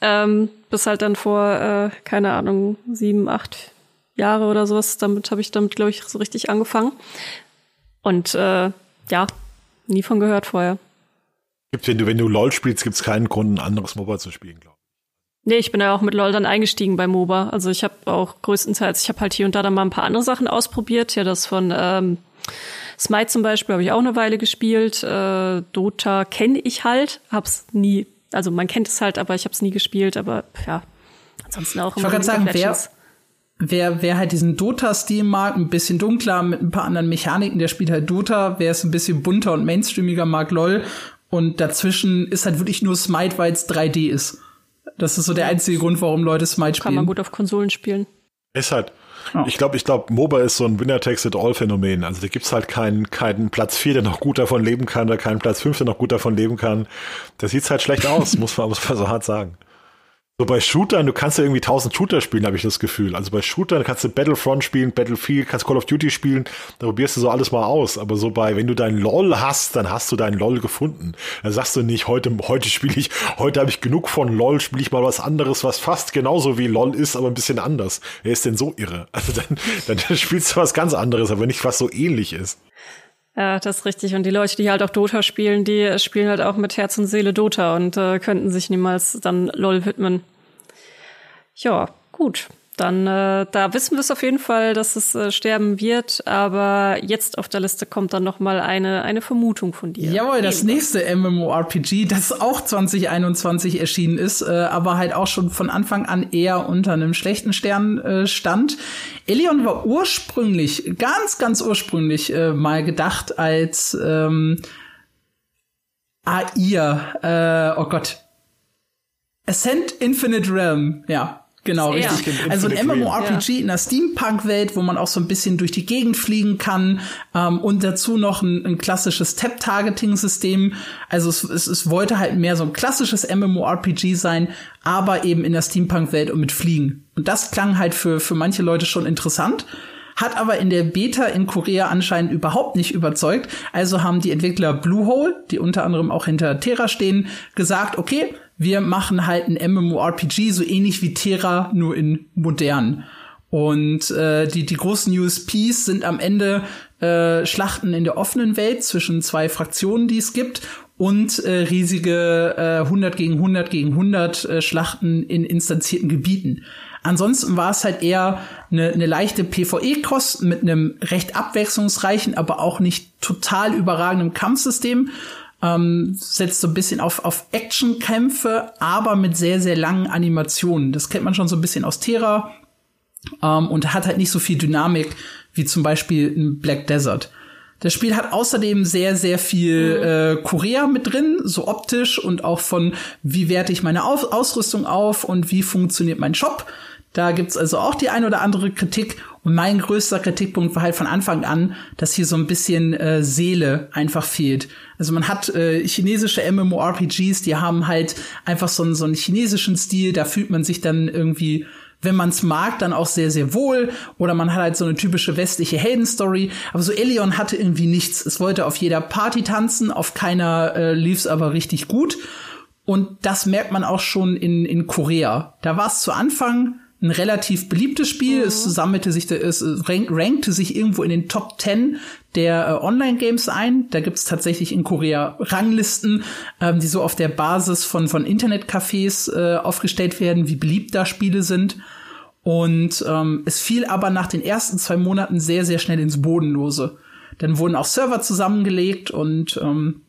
A: ähm, bis halt dann vor äh, keine Ahnung sieben, acht Jahre oder sowas. Damit habe ich damit glaube ich so richtig angefangen und äh, ja nie von gehört vorher.
B: Gibt, wenn du, wenn du LOL spielst, gibt es keinen Grund, ein anderes MOBA zu spielen, glaube ich.
A: Nee, ich bin ja auch mit LOL dann eingestiegen bei MOBA. Also ich habe auch größtenteils, ich habe halt hier und da dann mal ein paar andere Sachen ausprobiert. Ja, das von ähm, Smite zum Beispiel habe ich auch eine Weile gespielt. Äh, Dota kenne ich halt, hab's nie, also man kennt es halt, aber ich habe es nie gespielt. Aber ja, ansonsten auch
C: immer. Ich wollte gerade sagen, wer, wer, wer halt diesen Dota-Stil mag, ein bisschen dunkler, mit ein paar anderen Mechaniken, der spielt halt Dota. Wer es ein bisschen bunter und mainstreamiger mag, LOL. Und dazwischen ist halt wirklich nur Smite, weil es 3D ist. Das ist so der einzige Grund, warum Leute Smite spielen.
A: Kann man gut auf Konsolen spielen.
B: Ist halt. Oh. Ich glaube, ich glaube, MOBA ist so ein Winner-Takes-it-all-Phänomen. Also da gibt's halt keinen, keinen Platz 4, der noch gut davon leben kann, oder keinen Platz 5, der noch gut davon leben kann. Das sieht halt schlecht aus, muss man, muss man so hart sagen. So bei Shootern, du kannst ja irgendwie tausend Shooter spielen, habe ich das Gefühl. Also bei Shootern kannst du Battlefront spielen, Battlefield, kannst Call of Duty spielen, da probierst du so alles mal aus. Aber so bei, wenn du deinen LOL hast, dann hast du deinen LOL gefunden. Dann sagst du nicht, heute, heute spiele ich, heute habe ich genug von LOL, spiele ich mal was anderes, was fast genauso wie LOL ist, aber ein bisschen anders. Wer ist denn so irre? Also dann, dann spielst du was ganz anderes, aber nicht was so ähnlich ist.
A: Ja, das ist richtig. Und die Leute, die halt auch Dota spielen, die spielen halt auch mit Herz und Seele Dota und äh, könnten sich niemals dann LOL widmen. Ja, gut. Dann äh, da wissen wir es auf jeden Fall, dass es äh, sterben wird. Aber jetzt auf der Liste kommt dann noch mal eine eine Vermutung von dir.
C: Jawohl, das nächste MMORPG, das auch 2021 erschienen ist, äh, aber halt auch schon von Anfang an eher unter einem schlechten Stern äh, stand. Elion war ursprünglich, ganz ganz ursprünglich äh, mal gedacht als ähm, AIR, äh, oh Gott, Ascent Infinite Realm, ja. Genau, Sehr. richtig. Also ein MMORPG ja. in der Steampunk-Welt, wo man auch so ein bisschen durch die Gegend fliegen kann ähm, und dazu noch ein, ein klassisches Tap-Targeting-System. Also es, es, es wollte halt mehr so ein klassisches MMORPG sein, aber eben in der Steampunk-Welt und mit Fliegen. Und das klang halt für, für manche Leute schon interessant hat aber in der Beta in Korea anscheinend überhaupt nicht überzeugt. Also haben die Entwickler Bluehole, die unter anderem auch hinter Terra stehen, gesagt, okay, wir machen halt ein MMORPG, so ähnlich wie Terra, nur in modern. Und äh, die, die großen USPs sind am Ende äh, Schlachten in der offenen Welt zwischen zwei Fraktionen, die es gibt, und äh, riesige äh, 100 gegen 100 gegen 100 äh, Schlachten in instanzierten Gebieten. Ansonsten war es halt eher eine, eine leichte PvE-Kost mit einem recht abwechslungsreichen, aber auch nicht total überragenden Kampfsystem ähm, setzt so ein bisschen auf, auf Actionkämpfe, aber mit sehr, sehr langen Animationen. Das kennt man schon so ein bisschen aus Terra ähm, und hat halt nicht so viel Dynamik wie zum Beispiel in Black Desert. Das Spiel hat außerdem sehr, sehr viel äh, Korea mit drin, so optisch und auch von, wie werte ich meine auf Ausrüstung auf und wie funktioniert mein Shop. Da gibt's also auch die ein oder andere Kritik. Und mein größter Kritikpunkt war halt von Anfang an, dass hier so ein bisschen äh, Seele einfach fehlt. Also man hat äh, chinesische MMORPGs, die haben halt einfach so einen, so einen chinesischen Stil, da fühlt man sich dann irgendwie wenn man es mag, dann auch sehr, sehr wohl. Oder man hat halt so eine typische westliche Heldenstory. Aber so Elion hatte irgendwie nichts. Es wollte auf jeder Party tanzen, auf keiner äh, lief's aber richtig gut. Und das merkt man auch schon in, in Korea. Da war es zu Anfang ein relativ beliebtes Spiel. Mhm. Es sammelte sich, es rankte sich irgendwo in den Top 10 der äh, Online-Games ein. Da gibt's tatsächlich in Korea Ranglisten, ähm, die so auf der Basis von, von Internetcafés äh, aufgestellt werden, wie beliebt da Spiele sind. Und ähm, es fiel aber nach den ersten zwei Monaten sehr, sehr schnell ins Bodenlose. Dann wurden auch Server zusammengelegt und ähm,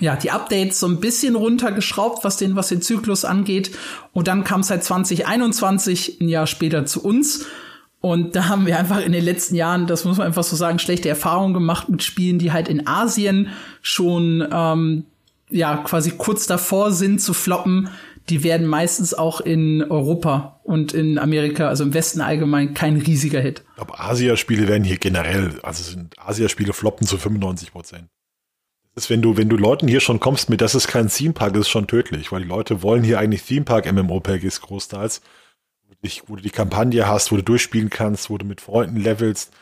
C: ja, die Updates so ein bisschen runtergeschraubt, was den, was den Zyklus angeht. Und dann kam es halt 2021, ein Jahr später zu uns. Und da haben wir einfach in den letzten Jahren, das muss man einfach so sagen, schlechte Erfahrungen gemacht mit Spielen, die halt in Asien schon ähm, ja quasi kurz davor sind zu floppen. Die werden meistens auch in Europa und in Amerika, also im Westen allgemein, kein riesiger Hit.
B: Aber Asiaspiele werden hier generell, also sind Asiaspiele floppen zu 95 Prozent ist, wenn du, wenn du Leuten hier schon kommst mit, das ist kein Theme Park, ist schon tödlich, weil die Leute wollen hier eigentlich Theme Park MMORPGs großteils, wo du die Kampagne hast, wo du durchspielen kannst, wo du mit Freunden levelst.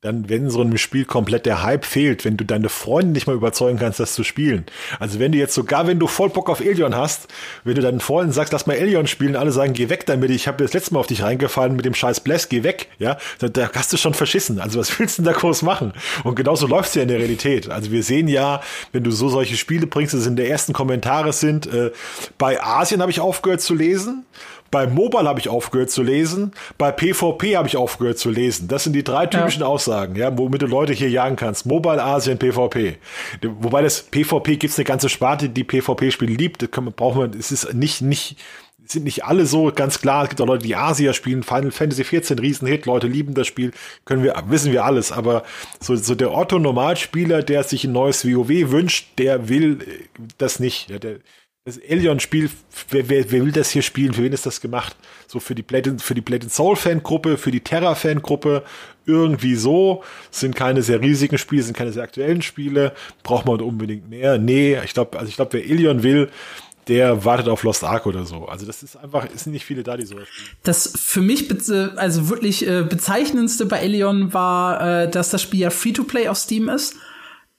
B: Dann, wenn so einem Spiel komplett der Hype fehlt, wenn du deine Freunde nicht mal überzeugen kannst, das zu spielen. Also wenn du jetzt sogar, wenn du voll Bock auf Elion hast, wenn du deinen Freunden sagst, lass mal Elion spielen, alle sagen, geh weg damit, ich habe das letzte Mal auf dich reingefallen mit dem scheiß Bless, geh weg, ja, da, da hast du schon verschissen. Also was willst du denn da groß machen? Und genauso läuft's ja in der Realität. Also wir sehen ja, wenn du so solche Spiele bringst, das in der ersten Kommentare sind, äh, bei Asien habe ich aufgehört zu lesen, bei Mobile habe ich aufgehört zu lesen, bei PvP habe ich aufgehört zu lesen. Das sind die drei typischen ja. Aussagen, ja, womit du Leute hier jagen kannst. Mobile, Asien, PvP. Wobei das PvP gibt's eine ganze Sparte, die PvP-Spiele liebt. Das man, braucht man, es ist nicht, nicht, sind nicht alle so ganz klar. Es gibt auch Leute, die Asia spielen. Final Fantasy 14, Riesenhit. Leute lieben das Spiel. Können wir, wissen wir alles. Aber so, so der Otto Normalspieler, der sich ein neues WoW wünscht, der will das nicht. Ja, der, das Elion-Spiel, wer, wer, wer will das hier spielen? Für wen ist das gemacht? So für die Blade, für die Blade Soul-Fangruppe, für die Terra-Fangruppe, irgendwie so. Sind keine sehr riesigen Spiele, sind keine sehr aktuellen Spiele. Braucht man unbedingt mehr? Nee, ich glaube, also ich glaube, wer Elion will, der wartet auf Lost Ark oder so. Also das ist einfach, es sind nicht viele da, die sowas.
C: Das für mich also wirklich äh, bezeichnendste bei Elion war, äh, dass das Spiel ja Free-to-Play auf Steam ist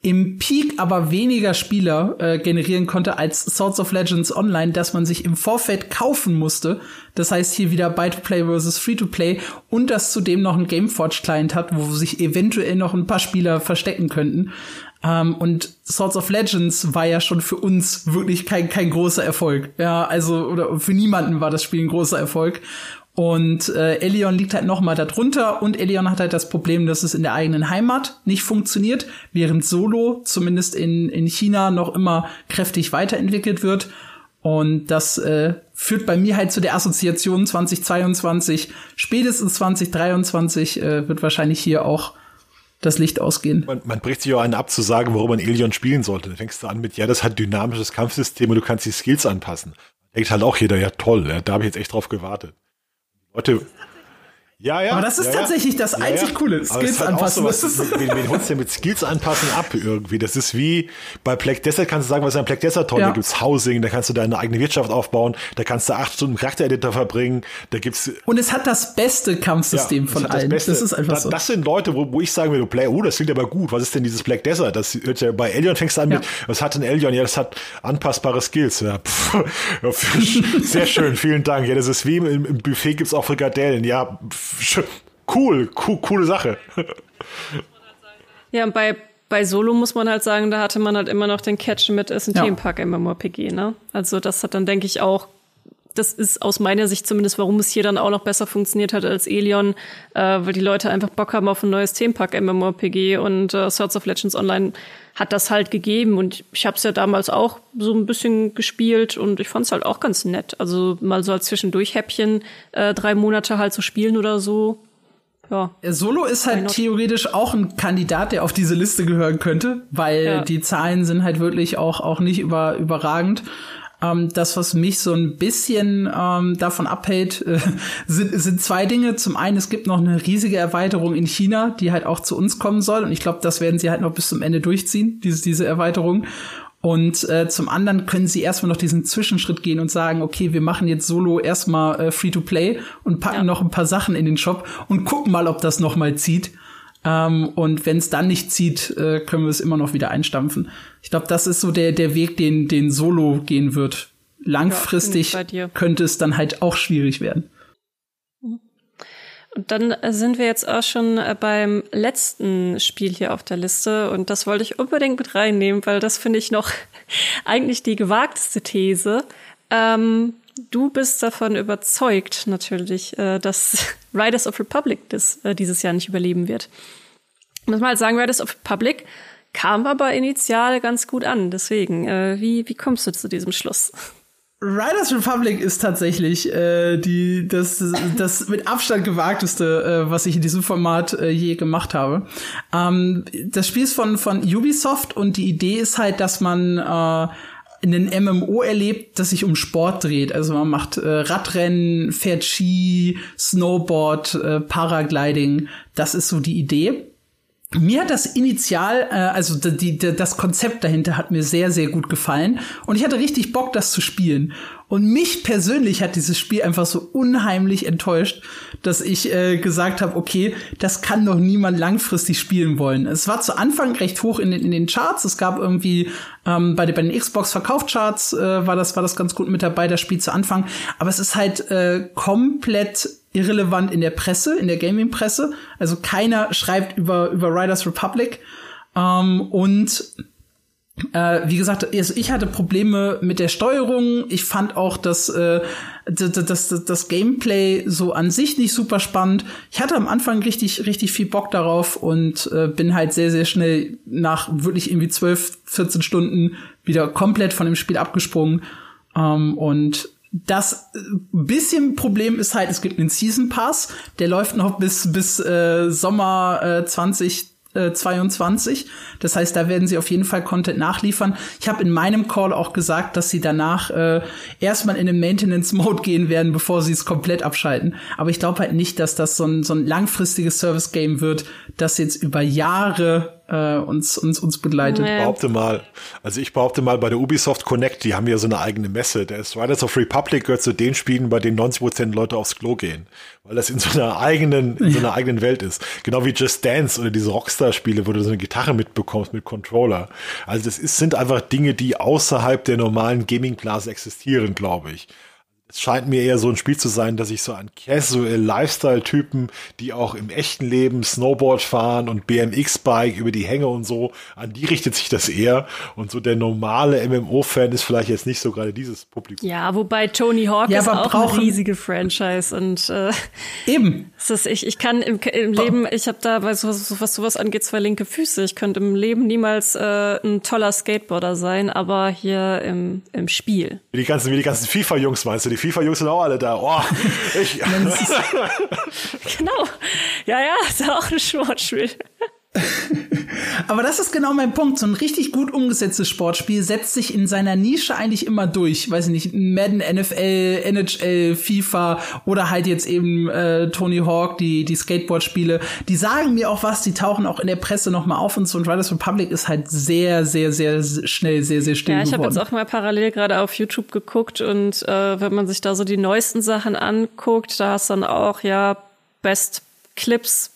C: im Peak aber weniger Spieler äh, generieren konnte als Swords of Legends Online, dass man sich im Vorfeld kaufen musste. Das heißt hier wieder Buy-to-Play versus Free-to-Play und das zudem noch ein Gameforge-Client hat, wo sich eventuell noch ein paar Spieler verstecken könnten. Ähm, und Swords of Legends war ja schon für uns wirklich kein, kein großer Erfolg. Ja, also, oder für niemanden war das Spiel ein großer Erfolg. Und äh, Elion liegt halt noch mal darunter und Elion hat halt das Problem, dass es in der eigenen Heimat nicht funktioniert, während Solo zumindest in, in China noch immer kräftig weiterentwickelt wird. Und das äh, führt bei mir halt zu der Assoziation 2022, spätestens 2023 äh, wird wahrscheinlich hier auch das Licht ausgehen.
B: Man, man bricht sich auch einen ab zu sagen, warum man Elion spielen sollte. Dann fängst du an mit, ja, das hat dynamisches Kampfsystem und du kannst die Skills anpassen. Denkt halt auch jeder, ja toll, ja, da habe ich jetzt echt drauf gewartet. Leute,
C: ja, ja. Aber das ist ja, tatsächlich das ja, einzig ja. Coole. Skills anpassen.
B: So was, wen, wen holst du denn mit Skills anpassen ab irgendwie? Das ist wie bei Black Desert kannst du sagen, was ist ein Black Desert toll? Da gibt's Housing, da kannst du deine eigene Wirtschaft aufbauen, da kannst du acht Stunden Charaktereditor verbringen, da gibt's.
C: Und es hat das beste Kampfsystem von allen. Das, das, ist einfach
B: da,
C: so.
B: Das sind Leute, wo, wo ich sagen würde, Play, oh, das klingt aber gut. Was ist denn dieses Black Desert? Das hört ja bei Elion fängst du an mit, was hat denn Elion? Ja, das hat anpassbare Skills. Ja, pff, sehr schön, vielen Dank. Ja, das ist wie im, im Buffet gibt's auch Frikadellen. Ja, pff, cool, cool coole Sache.
A: Ja, und bei, bei Solo muss man halt sagen, da hatte man halt immer noch den Catch mit, ist ein ja. Themenpark MMORPG, ne? Also das hat dann, denke ich, auch das ist aus meiner Sicht zumindest, warum es hier dann auch noch besser funktioniert hat als Elion, äh, weil die Leute einfach Bock haben auf ein neues Themenpark MMORPG und äh, Swords of Legends Online hat das halt gegeben und ich habe es ja damals auch so ein bisschen gespielt und ich fand es halt auch ganz nett. Also mal so als Zwischendurch-Häppchen äh, drei Monate halt zu so spielen oder so, ja.
C: Solo ist halt theoretisch auch ein Kandidat, der auf diese Liste gehören könnte, weil ja. die Zahlen sind halt wirklich auch, auch nicht über, überragend. Ähm, das, was mich so ein bisschen ähm, davon abhält, äh, sind, sind zwei Dinge. Zum einen, es gibt noch eine riesige Erweiterung in China, die halt auch zu uns kommen soll. Und ich glaube, das werden sie halt noch bis zum Ende durchziehen, diese, diese Erweiterung. Und äh, zum anderen können sie erstmal noch diesen Zwischenschritt gehen und sagen, okay, wir machen jetzt Solo erstmal äh, Free-to-Play und packen ja. noch ein paar Sachen in den Shop und gucken mal, ob das noch mal zieht. Ähm, und wenn es dann nicht zieht, äh, können wir es immer noch wieder einstampfen. Ich glaube, das ist so der, der Weg, den, den Solo gehen wird. Langfristig ja, könnte es dann halt auch schwierig werden.
A: Und dann sind wir jetzt auch schon äh, beim letzten Spiel hier auf der Liste und das wollte ich unbedingt mit reinnehmen, weil das finde ich noch eigentlich die gewagteste These. Ähm, du bist davon überzeugt natürlich, äh, dass Riders of Republic das, äh, dieses Jahr nicht überleben wird. Muss man halt sagen, Riders of Republic kam aber initial ganz gut an. Deswegen, äh, wie, wie kommst du zu diesem Schluss?
C: Riders Republic ist tatsächlich äh, die das das mit Abstand gewagteste, äh, was ich in diesem Format äh, je gemacht habe. Ähm, das Spiel ist von von Ubisoft und die Idee ist halt, dass man äh, in den MMO erlebt, das sich um Sport dreht. Also man macht äh, Radrennen, fährt Ski, Snowboard, äh, Paragliding. Das ist so die Idee. Mir hat das initial, äh, also die, die, das Konzept dahinter hat mir sehr, sehr gut gefallen. Und ich hatte richtig Bock, das zu spielen. Und mich persönlich hat dieses Spiel einfach so unheimlich enttäuscht, dass ich äh, gesagt habe, okay, das kann doch niemand langfristig spielen wollen. Es war zu Anfang recht hoch in den, in den Charts. Es gab irgendwie ähm, bei, den, bei den Xbox Verkaufscharts äh, war das war das ganz gut mit dabei, das Spiel zu Anfang. Aber es ist halt äh, komplett irrelevant in der Presse, in der Gaming-Presse. Also keiner schreibt über über Riders Republic. Ähm, und äh, wie gesagt, also ich hatte Probleme mit der Steuerung. Ich fand auch das, äh, das, das, das Gameplay so an sich nicht super spannend. Ich hatte am Anfang richtig, richtig viel Bock darauf und äh, bin halt sehr, sehr schnell nach wirklich irgendwie 12, 14 Stunden wieder komplett von dem Spiel abgesprungen. Ähm, und das äh, bisschen Problem ist halt, es gibt einen Season Pass, der läuft noch bis bis äh, Sommer äh, 20 22. Das heißt, da werden sie auf jeden Fall Content nachliefern. Ich habe in meinem Call auch gesagt, dass sie danach äh, erstmal in den Maintenance-Mode gehen werden, bevor sie es komplett abschalten. Aber ich glaube halt nicht, dass das so ein, so ein langfristiges Service-Game wird, das jetzt über Jahre äh, uns, uns, uns begleitet.
B: Ich behaupte mal, also ich behaupte mal, bei der Ubisoft Connect, die haben ja so eine eigene Messe. Der Riders of Republic gehört zu den Spielen, bei denen 90 Prozent Leute aufs Klo gehen. Weil das in so einer eigenen, in so einer eigenen Welt ist. Genau wie Just Dance oder diese Rockstar-Spiele, wo du so eine Gitarre mitbekommst mit Controller. Also das ist, sind einfach Dinge, die außerhalb der normalen Gaming-Blase existieren, glaube ich es scheint mir eher so ein Spiel zu sein, dass ich so an Casual Lifestyle-Typen, die auch im echten Leben Snowboard fahren und BMX-Bike über die Hänge und so, an die richtet sich das eher. Und so der normale MMO-Fan ist vielleicht jetzt nicht so gerade dieses Publikum.
A: Ja, wobei Tony Hawk ja, ist auch eine riesige Franchise und äh,
C: eben.
A: Ist das, ich, ich kann im, im Leben, ich habe da, was, was, was sowas angeht, zwei linke Füße. Ich könnte im Leben niemals äh, ein toller Skateboarder sein, aber hier im, im Spiel.
B: Wie die ganzen, wie die ganzen FIFA-Jungs meinst du, die FIFA-Jungs sind auch alle da. Oh, ich.
A: genau. Ja, ja, ist auch ein Sportspiel.
C: Aber das ist genau mein Punkt. So ein richtig gut umgesetztes Sportspiel setzt sich in seiner Nische eigentlich immer durch. Weiß ich nicht, Madden, NFL, NHL, FIFA oder halt jetzt eben äh, Tony Hawk, die, die Skateboard-Spiele. Die sagen mir auch was, die tauchen auch in der Presse nochmal auf und so. Und Riders Republic ist halt sehr, sehr, sehr schnell, sehr, sehr still
A: Ja, ich
C: habe
A: jetzt auch mal parallel gerade auf YouTube geguckt und äh, wenn man sich da so die neuesten Sachen anguckt, da hast dann auch ja Best Clips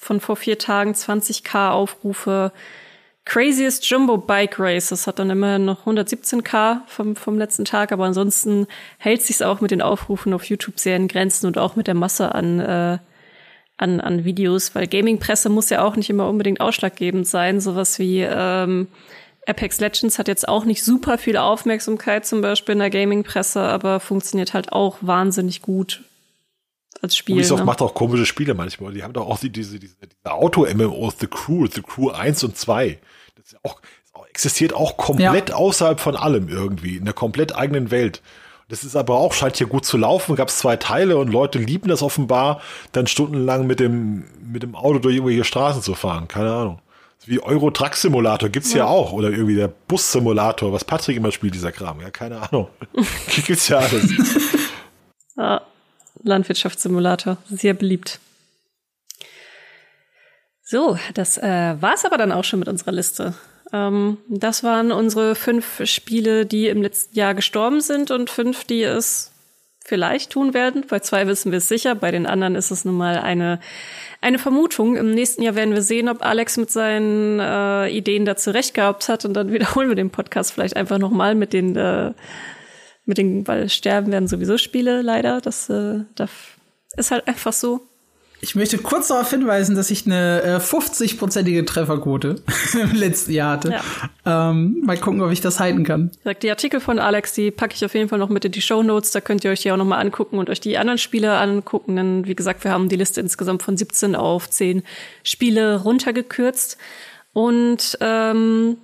A: von vor vier Tagen 20k Aufrufe. Craziest Jumbo Bike Race, das hat dann immerhin noch 117k vom, vom letzten Tag, aber ansonsten hält sich's auch mit den Aufrufen auf YouTube sehr in Grenzen und auch mit der Masse an, äh, an, an Videos, weil Gaming-Presse muss ja auch nicht immer unbedingt ausschlaggebend sein. Sowas wie ähm, Apex Legends hat jetzt auch nicht super viel Aufmerksamkeit, zum Beispiel in der Gaming-Presse, aber funktioniert halt auch wahnsinnig gut als Spiel.
B: Ubisoft
A: ne?
B: macht auch komische Spiele manchmal. Die haben doch auch die, diese, diese, diese Auto-MMOs, The Crew, The Crew 1 und 2. Das ist auch, existiert auch komplett ja. außerhalb von allem irgendwie, in einer komplett eigenen Welt. Das ist aber auch, scheint hier gut zu laufen. Gab es zwei Teile und Leute lieben das offenbar, dann stundenlang mit dem, mit dem Auto durch irgendwelche Straßen zu fahren. Keine Ahnung. Wie Euro Truck Simulator gibt's ja. ja auch. Oder irgendwie der Bus Simulator, was Patrick immer spielt, dieser Kram. Ja, keine Ahnung. gibt's ja alles.
A: ja. Landwirtschaftssimulator. Sehr beliebt. So, das äh, war's aber dann auch schon mit unserer Liste. Ähm, das waren unsere fünf Spiele, die im letzten Jahr gestorben sind und fünf, die es vielleicht tun werden. Bei zwei wissen wir es sicher, bei den anderen ist es nun mal eine, eine Vermutung. Im nächsten Jahr werden wir sehen, ob Alex mit seinen äh, Ideen dazu recht gehabt hat und dann wiederholen wir den Podcast vielleicht einfach nochmal mit den äh, mit den, weil sterben werden sowieso Spiele leider. Das, äh, das ist halt einfach so.
C: Ich möchte kurz darauf hinweisen, dass ich eine äh, 50-prozentige Trefferquote im letzten Jahr hatte. Ja. Ähm, mal gucken, ob ich das halten kann.
A: Die Artikel von Alex, die packe ich auf jeden Fall noch mit in die Show Notes. Da könnt ihr euch die auch noch mal angucken und euch die anderen Spiele angucken. Denn wie gesagt, wir haben die Liste insgesamt von 17 auf 10 Spiele runtergekürzt. Und ähm,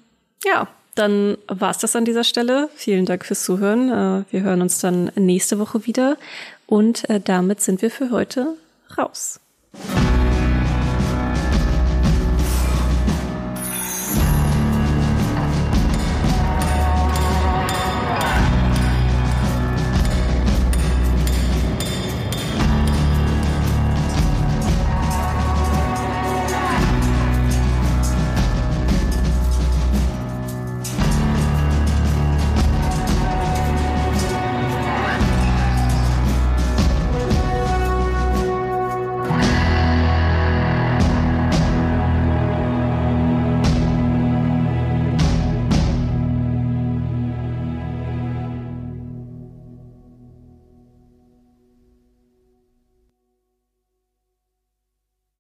A: ja, dann war's das an dieser Stelle. Vielen Dank fürs Zuhören. Äh, wir hören uns dann nächste Woche wieder. Und äh, damit sind wir für heute raus.